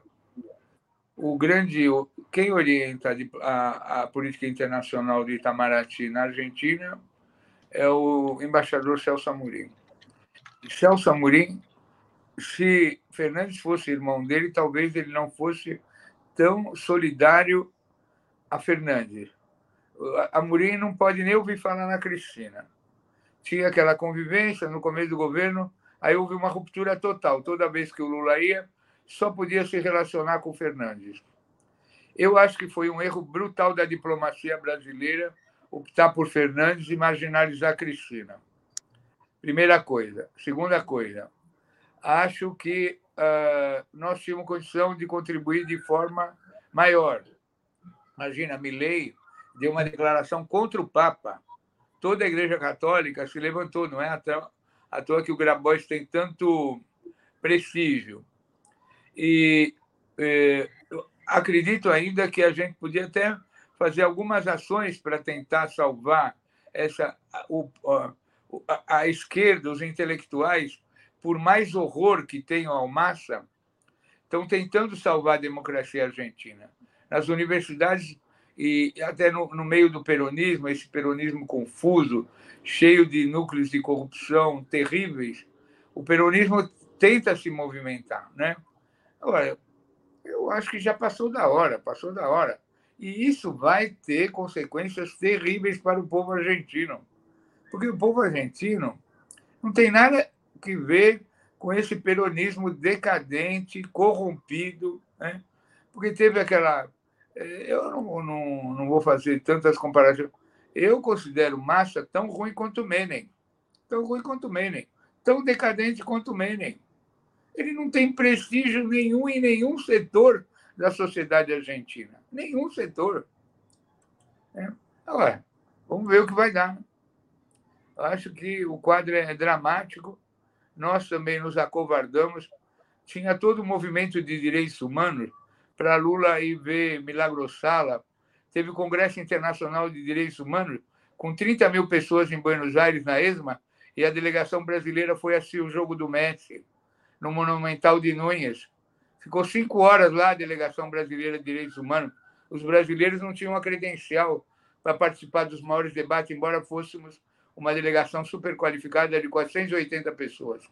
D: O grande, quem orienta a, a política internacional de Itamaraty na Argentina é o embaixador Celso Amorim. Celso Amorim, se Fernandes fosse irmão dele, talvez ele não fosse tão solidário a Fernandes. A Murim não pode nem ouvir falar na Cristina. Tinha aquela convivência no começo do governo, aí houve uma ruptura total. Toda vez que o Lula ia, só podia se relacionar com o Fernandes. Eu acho que foi um erro brutal da diplomacia brasileira optar por Fernandes e marginalizar Cristina. Primeira coisa. Segunda coisa, acho que uh, nós tínhamos condição de contribuir de forma maior. Imagina, Milley deu uma declaração contra o Papa. Toda a Igreja Católica se levantou, não é à toa que o Grabois tem tanto prestígio. E é, acredito ainda que a gente podia até fazer algumas ações para tentar salvar essa o, a, a, esquerda, os intelectuais, por mais horror que tenham ao massa, estão tentando salvar a democracia argentina nas universidades e até no, no, meio do peronismo, esse peronismo confuso, cheio de núcleos de corrupção terríveis, o peronismo tenta se movimentar, né? Agora, eu acho que já passou da hora, passou da hora. E isso vai ter consequências terríveis para o povo argentino. Porque o povo argentino não tem nada que ver com esse peronismo decadente, corrompido, né? porque teve aquela eu não, não, não vou fazer tantas comparações. Eu considero Massa tão ruim quanto Menem. Tão ruim quanto Menem. Tão decadente quanto Menem. Ele não tem prestígio nenhum em nenhum setor da sociedade argentina. Nenhum setor. É. Ué, vamos ver o que vai dar. Eu acho que o quadro é dramático. Nós também nos acovardamos. Tinha todo o movimento de direitos humanos para Lula ir ver Milagrosala. Teve o Congresso Internacional de Direitos Humanos com 30 mil pessoas em Buenos Aires, na ESMA, e a delegação brasileira foi assistir o jogo do Messi, no Monumental de Núñez. Ficou cinco horas lá a delegação brasileira de direitos humanos. Os brasileiros não tinham uma credencial para participar dos maiores debates, embora fôssemos uma delegação super qualificada de 480 pessoas.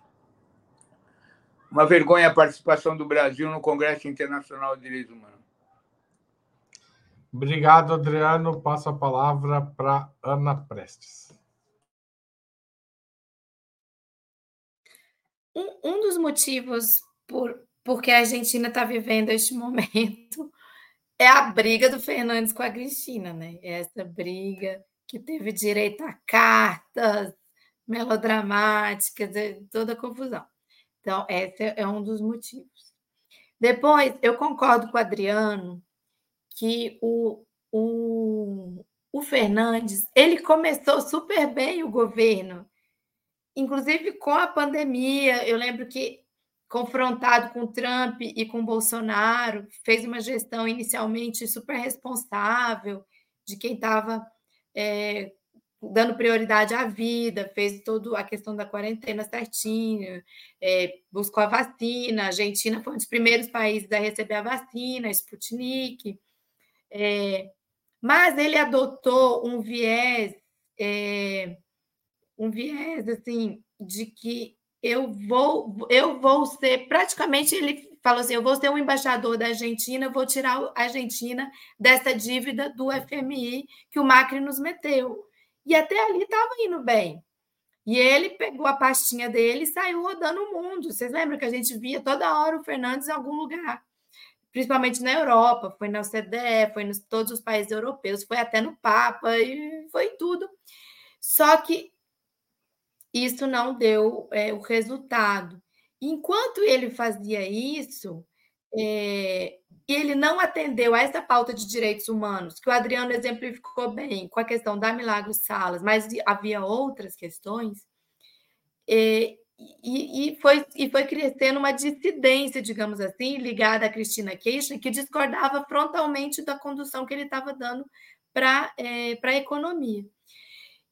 D: Uma vergonha a participação do Brasil no Congresso Internacional de Direitos Humanos.
A: Obrigado, Adriano. Passo a palavra para Ana Prestes.
E: Um, um dos motivos por porque a Argentina está vivendo este momento é a briga do Fernandes com a Cristina, né? Essa briga que teve direito a cartas melodramáticas, toda a confusão. Então, esse é um dos motivos. Depois, eu concordo com o Adriano que o, o, o Fernandes ele começou super bem o governo, inclusive com a pandemia. Eu lembro que confrontado com Trump e com Bolsonaro, fez uma gestão inicialmente super responsável de quem estava é, dando prioridade à vida, fez toda a questão da quarentena certinho, é, buscou a vacina. A Argentina foi um dos primeiros países a receber a vacina, a Sputnik. É, mas ele adotou um viés, é, um viés assim, de que eu vou, eu vou ser, praticamente ele falou assim, eu vou ser um embaixador da Argentina, vou tirar a Argentina dessa dívida do FMI que o Macri nos meteu. E até ali estava indo bem. E ele pegou a pastinha dele e saiu rodando o mundo. Vocês lembram que a gente via toda hora o Fernandes em algum lugar? principalmente na Europa, foi na OCDE, foi em todos os países europeus, foi até no Papa, e foi tudo. Só que isso não deu é, o resultado. Enquanto ele fazia isso, é, ele não atendeu a essa pauta de direitos humanos, que o Adriano exemplificou bem com a questão da Milagros Salas, mas havia outras questões. É, e, e, foi, e foi crescendo uma dissidência, digamos assim, ligada a Cristina Kirchner, que discordava frontalmente da condução que ele estava dando para é, a economia.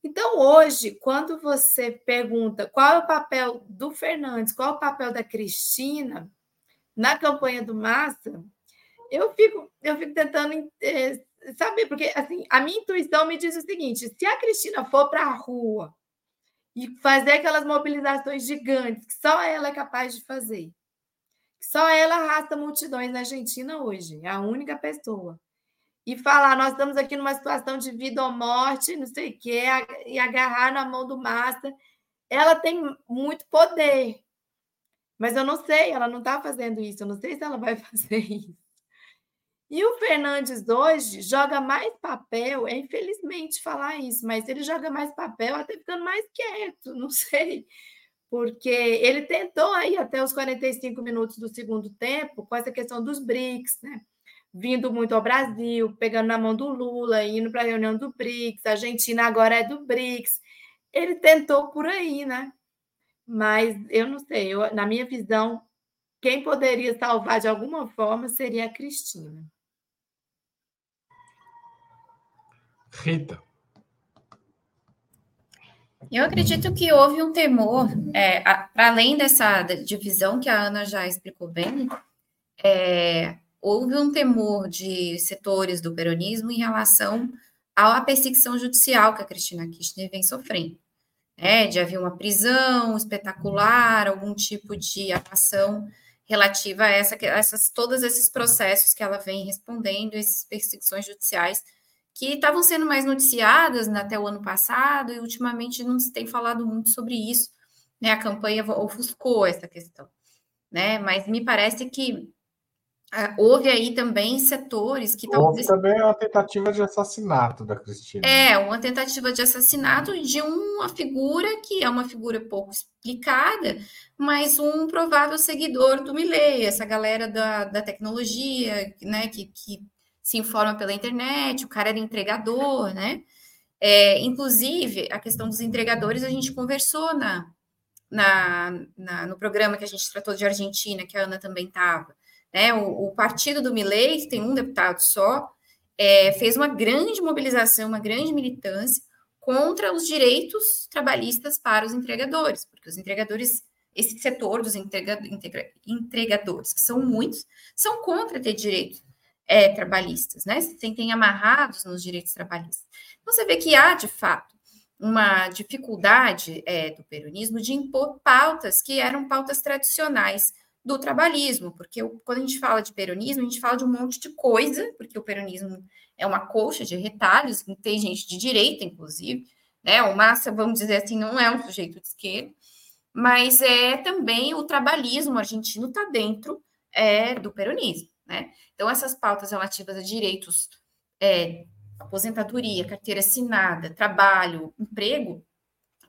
E: Então, hoje, quando você pergunta qual é o papel do Fernandes, qual é o papel da Cristina na campanha do Massa, eu fico, eu fico tentando é, saber, porque assim, a minha intuição me diz o seguinte: se a Cristina for para a rua e fazer aquelas mobilizações gigantes que só ela é capaz de fazer. Só ela arrasta multidões na Argentina hoje, é a única pessoa. E falar, nós estamos aqui numa situação de vida ou morte, não sei o quê, e agarrar na mão do Massa. Ela tem muito poder, mas eu não sei, ela não está fazendo isso, eu não sei se ela vai fazer isso. E o Fernandes hoje joga mais papel, é infelizmente falar isso, mas ele joga mais papel até ficando mais quieto, não sei. Porque ele tentou aí até os 45 minutos do segundo tempo com essa questão dos BRICS, né? Vindo muito ao Brasil, pegando na mão do Lula, indo para a reunião do BRICS, a Argentina agora é do BRICS. Ele tentou por aí, né? Mas eu não sei, eu, na minha visão, quem poderia salvar de alguma forma seria a Cristina.
A: Rita.
C: Eu acredito que houve um temor, é, para além dessa divisão que a Ana já explicou bem, é, houve um temor de setores do peronismo em relação à perseguição judicial que a Cristina Kirchner vem sofrendo. Né, de haver uma prisão espetacular, algum tipo de ação relativa a, essa, a essas, todos esses processos que ela vem respondendo, essas perseguições judiciais que estavam sendo mais noticiadas né, até o ano passado e ultimamente não se tem falado muito sobre isso. Né? A campanha ofuscou essa questão. Né? Mas me parece que houve aí também setores que
A: talvez. Houve também uma tentativa de assassinato da Cristina.
C: É, uma tentativa de assassinato de uma figura que é uma figura pouco explicada, mas um provável seguidor do Milley, essa galera da, da tecnologia, né, que, que se informa pela internet, o cara era entregador, né? É, inclusive, a questão dos entregadores a gente conversou na, na, na, no programa que a gente tratou de Argentina, que a Ana também estava. Né? O, o, partido do Milei, que tem um deputado só, é, fez uma grande mobilização, uma grande militância contra os direitos trabalhistas para os entregadores, porque os entregadores, esse setor dos entrega, entrega, entregadores, que são muitos, são contra ter direitos é, trabalhistas, né? Se sentem amarrados nos direitos trabalhistas. Então, você vê que há, de fato, uma dificuldade é, do peronismo de impor pautas que eram pautas tradicionais do trabalhismo, porque quando a gente fala de peronismo, a gente fala de um monte de coisa, porque o peronismo é uma colcha de retalhos, tem gente de direita, inclusive, né? O Massa, vamos dizer assim, não é um sujeito de esquerda, mas é também o trabalhismo argentino está dentro é, do peronismo, né? Então, essas pautas relativas a direitos, é, aposentadoria, carteira assinada, trabalho, emprego,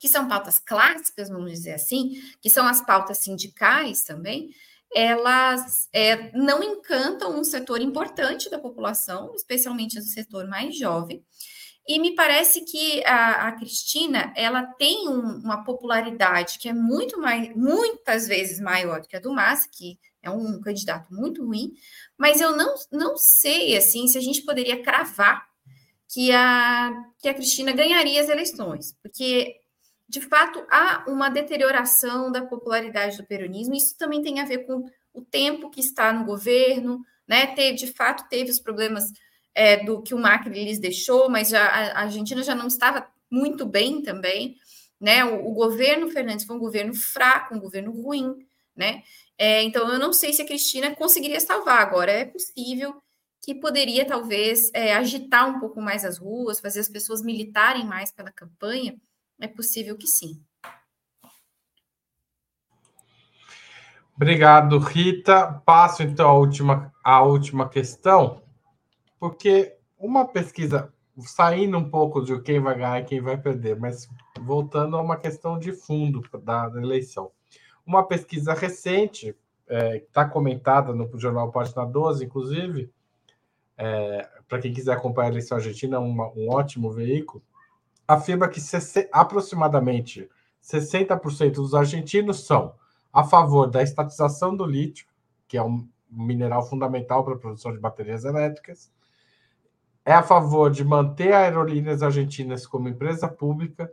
C: que são pautas clássicas, vamos dizer assim, que são as pautas sindicais também, elas é, não encantam um setor importante da população, especialmente o setor mais jovem. E me parece que a, a Cristina ela tem um, uma popularidade que é muito mais, muitas vezes maior do que a do Massa, que é um candidato muito ruim, mas eu não, não sei assim se a gente poderia cravar que a, que a Cristina ganharia as eleições, porque de fato, há uma deterioração da popularidade do peronismo. Isso também tem a ver com o tempo que está no governo, né? Teve, de fato, teve os problemas é, do que o Macri lhes deixou, mas já, a Argentina já não estava muito bem também, né? O, o governo Fernandes foi um governo fraco, um governo ruim, né? É, então, eu não sei se a Cristina conseguiria salvar agora. É possível que poderia, talvez, é, agitar um pouco mais as ruas, fazer as pessoas militarem mais pela campanha, é possível que sim.
A: Obrigado, Rita. Passo então a última, a última questão, porque uma pesquisa, saindo um pouco de quem vai ganhar e quem vai perder, mas voltando a uma questão de fundo da, eleição. Uma pesquisa recente, é, está comentada no Jornal Página 12, inclusive, é, para quem quiser acompanhar a eleição argentina, uma, um ótimo veículo, afirma que aproximadamente 60% dos argentinos são a favor da estatização do lítio, que é um mineral fundamental para a produção de baterias elétricas, é a favor de manter Aerolíneas Argentinas como empresa pública,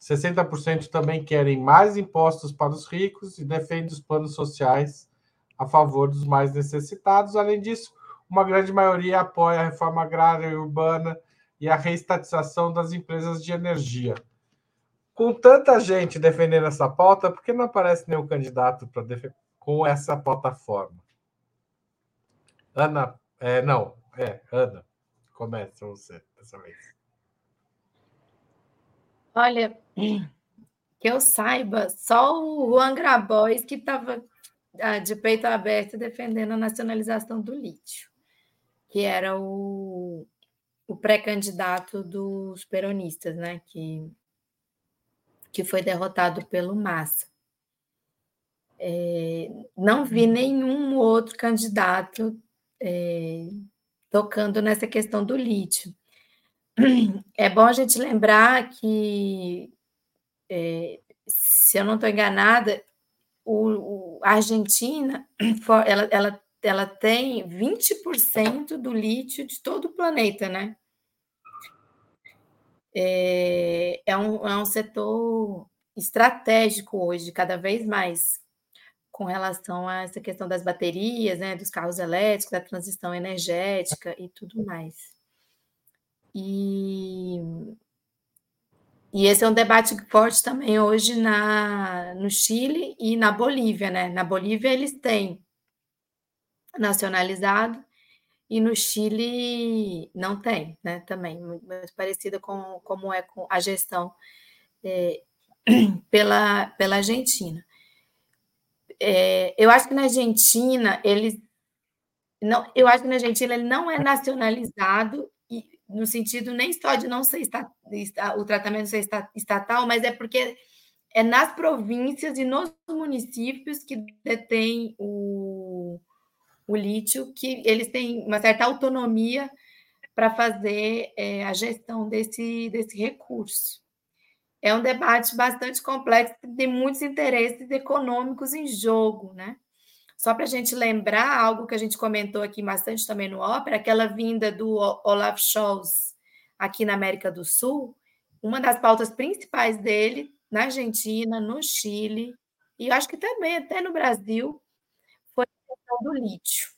A: 60% também querem mais impostos para os ricos e defendem os planos sociais a favor dos mais necessitados. Além disso, uma grande maioria apoia a reforma agrária e urbana e a reestatização das empresas de energia. Com tanta gente defendendo essa pauta, por que não aparece nenhum candidato para com essa plataforma? Ana, é, não, é, Ana, começa você dessa vez.
E: Olha, que eu saiba, só o Juan Grabois que estava ah, de peito aberto defendendo a nacionalização do lítio, que era o o pré-candidato dos peronistas, né? Que, que foi derrotado pelo Massa. É, não vi uhum. nenhum outro candidato é, tocando nessa questão do lítio. É bom a gente lembrar que, é, se eu não estou enganada, o, o, a Argentina ela, ela, ela tem 20% do lítio de todo o planeta, né? É, é, um, é um setor estratégico hoje, cada vez mais, com relação a essa questão das baterias, né, dos carros elétricos, da transição energética e tudo mais. E, e esse é um debate forte também hoje na, no Chile e na Bolívia, né? Na Bolívia eles têm nacionalizado e no Chile não tem, né? Também, muito parecida com como é com a gestão é, pela, pela Argentina. É, eu acho que na Argentina eles não, eu acho que na Argentina ele não é nacionalizado e, no sentido nem só de não ser o tratamento ser estatal, mas é porque é nas províncias e nos municípios que detêm o, o lítio que eles têm uma certa autonomia para fazer é, a gestão desse, desse recurso. É um debate bastante complexo, tem muitos interesses econômicos em jogo, né? Só para a gente lembrar algo que a gente comentou aqui bastante também no Ópera, aquela vinda do Olaf Scholz aqui na América do Sul, uma das pautas principais dele na Argentina, no Chile, e acho que também até no Brasil, questão do lítio.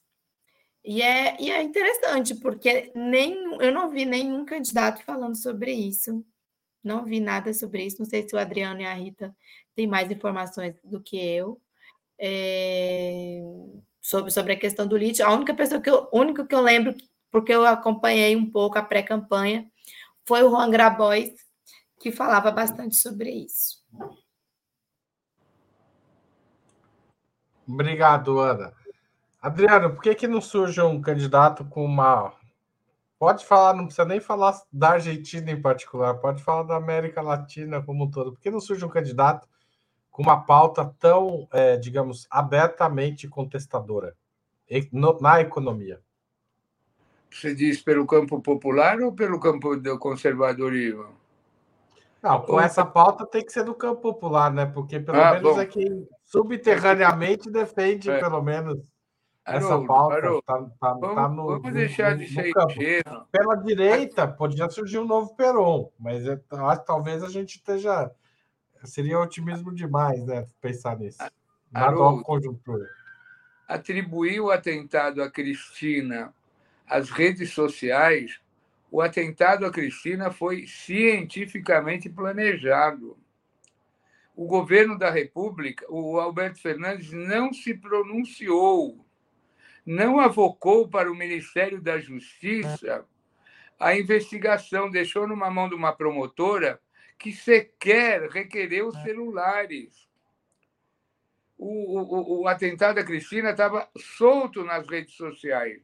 E: E é, e é interessante, porque nem, eu não vi nenhum candidato falando sobre isso. Não vi nada sobre isso. Não sei se o Adriano e a Rita têm mais informações do que eu é, sobre, sobre a questão do lítio. A única pessoa que eu, único que eu lembro, porque eu acompanhei um pouco a pré-campanha, foi o Juan Grabois, que falava bastante sobre isso.
A: Obrigado, Ana. Adriano, por que, que não surge um candidato com uma. Pode falar, não precisa nem falar da Argentina em particular, pode falar da América Latina como um todo. Por que não surge um candidato com uma pauta tão, é, digamos, abertamente contestadora na economia?
D: Você diz pelo campo popular ou pelo campo do conservadorismo?
A: Não, com essa pauta tem que ser do campo popular, né? Porque pelo ah, menos bom. é quem subterraneamente defende, é. pelo menos, essa Haroldo, pauta. Haroldo,
D: tá, tá, vamos, tá no, vamos deixar de ser
A: Pela direita, podia surgir um novo Peron, mas que talvez a gente esteja Seria otimismo demais, né? Pensar nisso. Na atual conjuntura.
D: Atribuir o atentado a Cristina às redes sociais, o atentado a Cristina foi cientificamente planejado. O governo da República, o Alberto Fernandes, não se pronunciou, não avocou para o Ministério da Justiça a investigação, deixou numa mão de uma promotora que sequer requereu é. celulares. O, o, o atentado da Cristina estava solto nas redes sociais,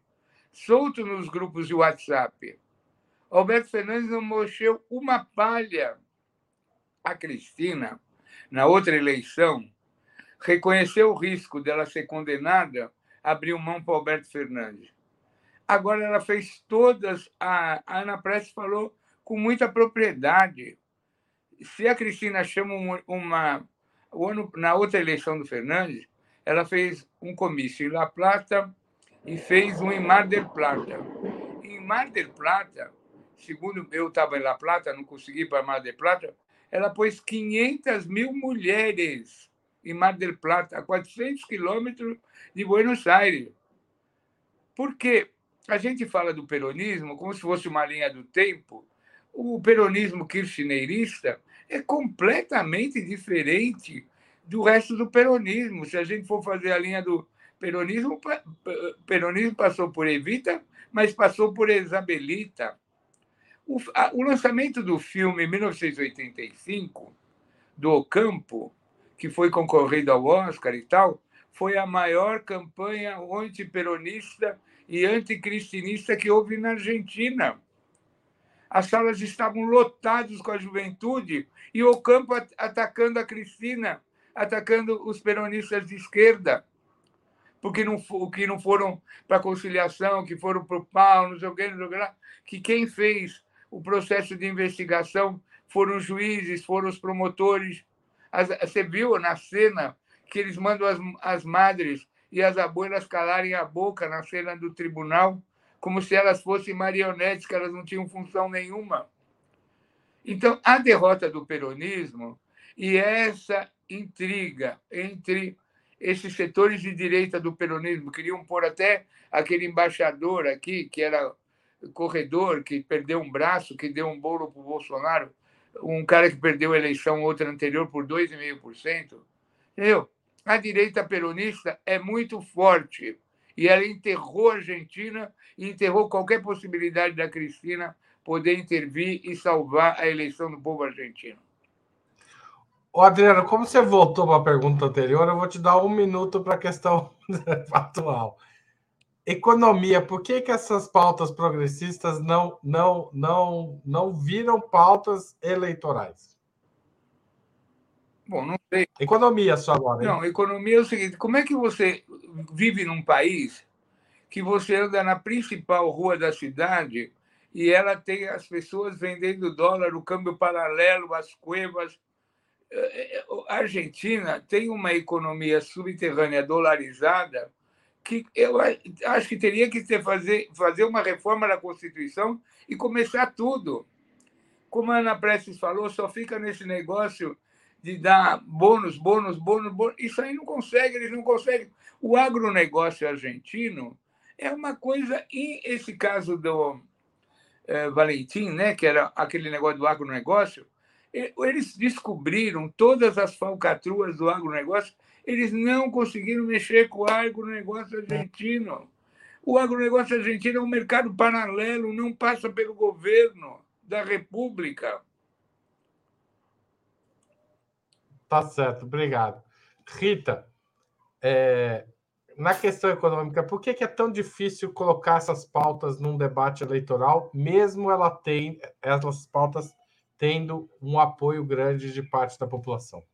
D: solto nos grupos de WhatsApp. Alberto Fernandes não mexeu uma palha. A Cristina, na outra eleição, reconheceu o risco dela ser condenada, abriu mão para Alberto Fernandes. Agora ela fez todas. A Ana Prestes falou com muita propriedade se a Cristina chama uma. Ano, na outra eleição do Fernandes, ela fez um comício em La Plata e fez um em Mar del Plata. Em Mar del Plata, segundo eu estava em La Plata, não consegui ir para Mar del Plata, ela pôs 500 mil mulheres em Mar del Plata, a 400 quilômetros de Buenos Aires. Por quê? A gente fala do peronismo como se fosse uma linha do tempo. O peronismo kirchnerista é completamente diferente do resto do peronismo. Se a gente for fazer a linha do peronismo, peronismo passou por Evita, mas passou por Isabelita. O, lançamento do filme em 1985, do Ocampo, que foi concorrido ao Oscar e tal, foi a maior campanha antiperonista e anticristinista que houve na Argentina. As salas estavam lotadas com a juventude e o campo atacando a Cristina, atacando os peronistas de esquerda, porque não, que não foram para a conciliação, que foram para o pau, não sei o que, não sei o que lá, que quem fez o processo de investigação foram os juízes, foram os promotores. As, você viu na cena que eles mandam as, as madres e as abuelas calarem a boca na cena do tribunal como se elas fossem marionetes, que elas não tinham função nenhuma. Então, a derrota do peronismo e essa intriga entre esses setores de direita do peronismo, queriam pôr até aquele embaixador aqui, que era corredor, que perdeu um braço, que deu um bolo para o Bolsonaro, um cara que perdeu a eleição outra anterior por 2,5%. Entendeu? A direita peronista é muito forte e ela enterrou a Argentina e enterrou qualquer possibilidade da Cristina poder intervir e salvar a eleição do povo argentino.
A: Ô Adriano, como você voltou para a pergunta anterior, eu vou te dar um minuto para a questão atual. Economia, por que, que essas pautas progressistas não, não, não, não viram pautas eleitorais?
D: Bom, não sei.
A: Economia só agora.
D: Hein? Não, economia é o seguinte: como é que você vive num país que você anda na principal rua da cidade e ela tem as pessoas vendendo dólar, o câmbio paralelo, as cuevas. Eh, eh, a Argentina tem uma economia subterrânea dolarizada que eu acho que teria que ter fazer, fazer uma reforma da Constituição e começar tudo. Como a Ana Prestes falou, só fica nesse negócio de dar bônus, bônus, bônus, bônus. Isso aí não consegue, eles não conseguem. O agronegócio argentino é uma coisa, e esse caso do é, Valentim, né, que era aquele negócio do agronegócio, eles descobriram todas as falcatruas do agronegócio, eles não conseguiram mexer com o agronegócio argentino. O agronegócio argentino é um mercado paralelo, não passa pelo governo da República.
A: Tá certo, obrigado. Rita, é, na questão econômica, por que, que, é tão difícil colocar essas pautas num debate eleitoral, mesmo ela tem, essas pautas tendo um apoio grande de parte da população?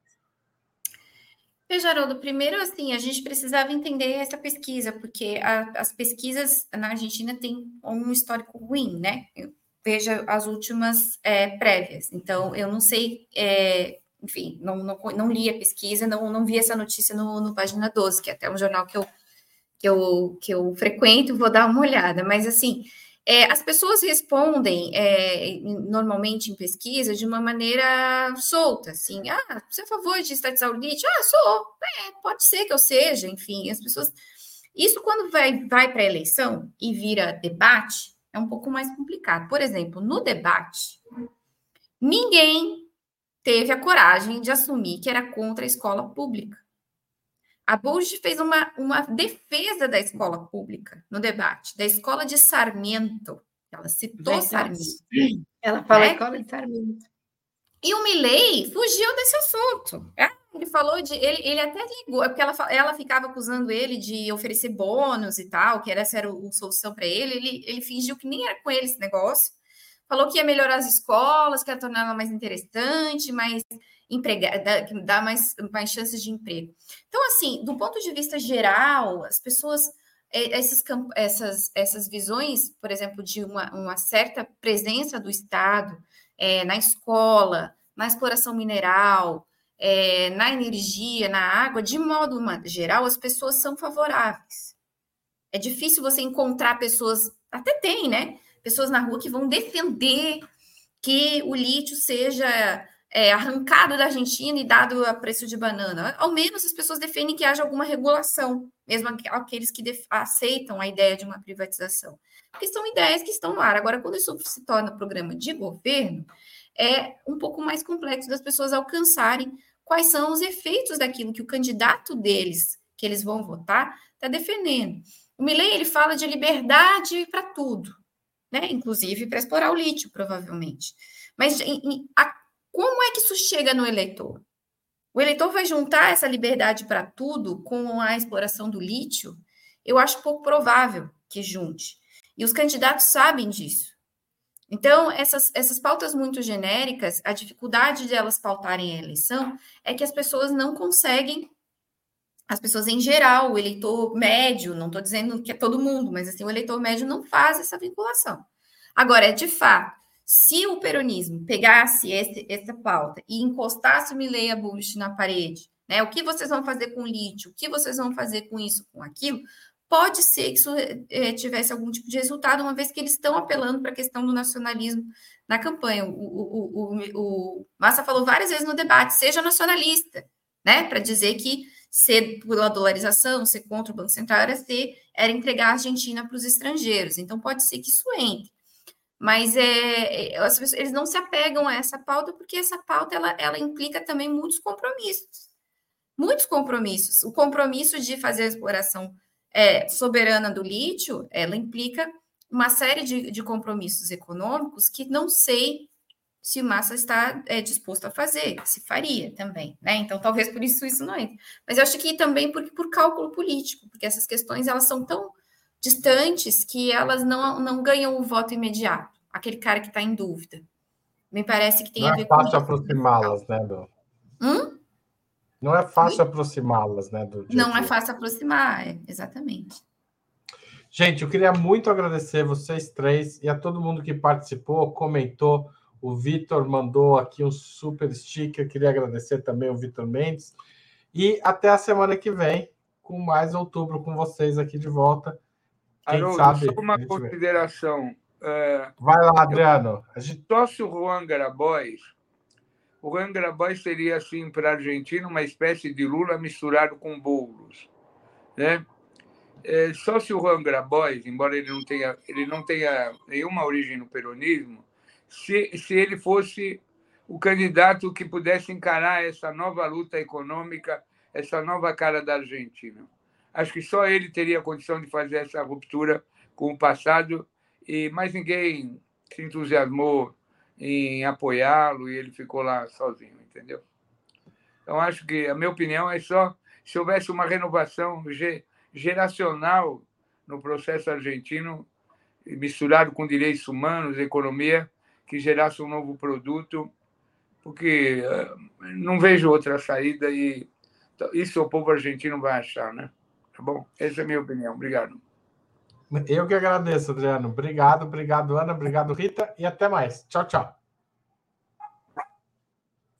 C: Veja, Haroldo, primeiro, assim, a gente precisava entender essa pesquisa, porque a, as pesquisas na Argentina têm um histórico ruim, né? Veja as últimas é, prévias. Então, eu não sei é, enfim, não, não, não li a pesquisa, não, não vi essa notícia no, no Página 12, que é até um jornal que eu, que eu, que eu frequento, vou dar uma olhada, mas assim, é, as pessoas respondem é, normalmente em pesquisa de uma maneira solta, assim, ah, você é a favor de estatizar o lítio? Ah, sou, é, pode ser que eu seja, enfim, as pessoas... Isso quando vai, vai para a eleição e vira debate, é um pouco mais complicado. Por exemplo, no debate, ninguém teve a coragem de assumir que era contra a escola pública. A Bush fez uma, uma defesa da escola pública no debate, da escola de Sarmiento. Ela citou Verdade. Sarmiento.
E: Ela fala né? escola de Sarmiento.
C: E o Milley fugiu desse assunto. É? Ele falou de. Ele, ele até ligou, é porque ela, ela ficava acusando ele de oferecer bônus e tal, que essa era a solução para ele. ele. Ele fingiu que nem era com ele esse negócio falou que ia melhorar as escolas, que ia torná-la mais interessante, mais empregada, dar mais, mais chances de emprego. Então, assim, do ponto de vista geral, as pessoas, é, essas, essas, essas visões, por exemplo, de uma, uma certa presença do Estado é, na escola, na exploração mineral, é, na energia, na água, de modo geral, as pessoas são favoráveis. É difícil você encontrar pessoas, até tem, né? pessoas na rua que vão defender que o lítio seja é, arrancado da Argentina e dado a preço de banana. Ao menos as pessoas defendem que haja alguma regulação, mesmo aqueles que aceitam a ideia de uma privatização. Porque são ideias que estão no ar. Agora, quando isso se torna programa de governo, é um pouco mais complexo das pessoas alcançarem quais são os efeitos daquilo que o candidato deles, que eles vão votar, está defendendo. O Milley, ele fala de liberdade para tudo né? Inclusive para explorar o lítio, provavelmente. Mas em, em, a, como é que isso chega no eleitor? O eleitor vai juntar essa liberdade para tudo com a exploração do lítio? Eu acho pouco provável que junte. E os candidatos sabem disso. Então, essas, essas pautas muito genéricas, a dificuldade de elas pautarem a eleição é que as pessoas não conseguem as pessoas em geral, o eleitor médio, não estou dizendo que é todo mundo, mas assim, o eleitor médio não faz essa vinculação. Agora, de fato, se o peronismo pegasse esse, essa pauta e encostasse o Mileia Bush na parede, né, o que vocês vão fazer com o lítio, o que vocês vão fazer com isso, com aquilo, pode ser que isso é, tivesse algum tipo de resultado, uma vez que eles estão apelando para a questão do nacionalismo na campanha. O, o, o, o Massa falou várias vezes no debate, seja nacionalista, né, para dizer que ser pela dolarização, ser contra o Banco Central, era, ser, era entregar a Argentina para os estrangeiros. Então, pode ser que isso entre. Mas é, é eles não se apegam a essa pauta, porque essa pauta ela, ela implica também muitos compromissos. Muitos compromissos. O compromisso de fazer a exploração é, soberana do lítio, ela implica uma série de, de compromissos econômicos que não sei se o Massa está é, disposto a fazer, se faria também, né? Então, talvez por isso isso não entre. Mas eu acho que também por, por cálculo político, porque essas questões elas são tão distantes que elas não, não ganham o voto imediato, aquele cara que está em dúvida. Me parece que tem
A: não
C: a
A: é
C: ver
A: é fácil aproximá-las, né, do...
C: Hum?
A: Não é fácil aproximá-las, né? Do
C: não é fácil aproximar, é, exatamente.
A: Gente, eu queria muito agradecer vocês três e a todo mundo que participou, comentou. O Vitor mandou aqui um super sticker. Queria agradecer também o Vitor Mendes. E até a semana que vem, com mais outubro com vocês aqui de volta.
D: Quem Haroldo, sabe? Só uma consideração.
A: É, Vai lá, Adriano.
D: A gente... Sócio Juan Grabois. O Juan Grabois seria, assim, para a Argentina, uma espécie de Lula misturado com bolos. Né? É, sócio Juan Grabois, embora ele não tenha, ele não tenha nenhuma origem no peronismo, se, se ele fosse o candidato que pudesse encarar essa nova luta econômica, essa nova cara da Argentina. Acho que só ele teria condição de fazer essa ruptura com o passado e mais ninguém se entusiasmou em apoiá-lo e ele ficou lá sozinho, entendeu? Então acho que a minha opinião é só se houvesse uma renovação geracional no processo argentino misturado com direitos humanos, economia, que gerasse um novo produto, porque eh, não vejo outra saída e isso o povo argentino vai achar, né? Tá bom? Essa é a minha opinião. Obrigado.
A: Eu que agradeço, Adriano. Obrigado, obrigado, Ana, obrigado, Rita, e até mais. Tchau, tchau.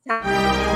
A: Tchau.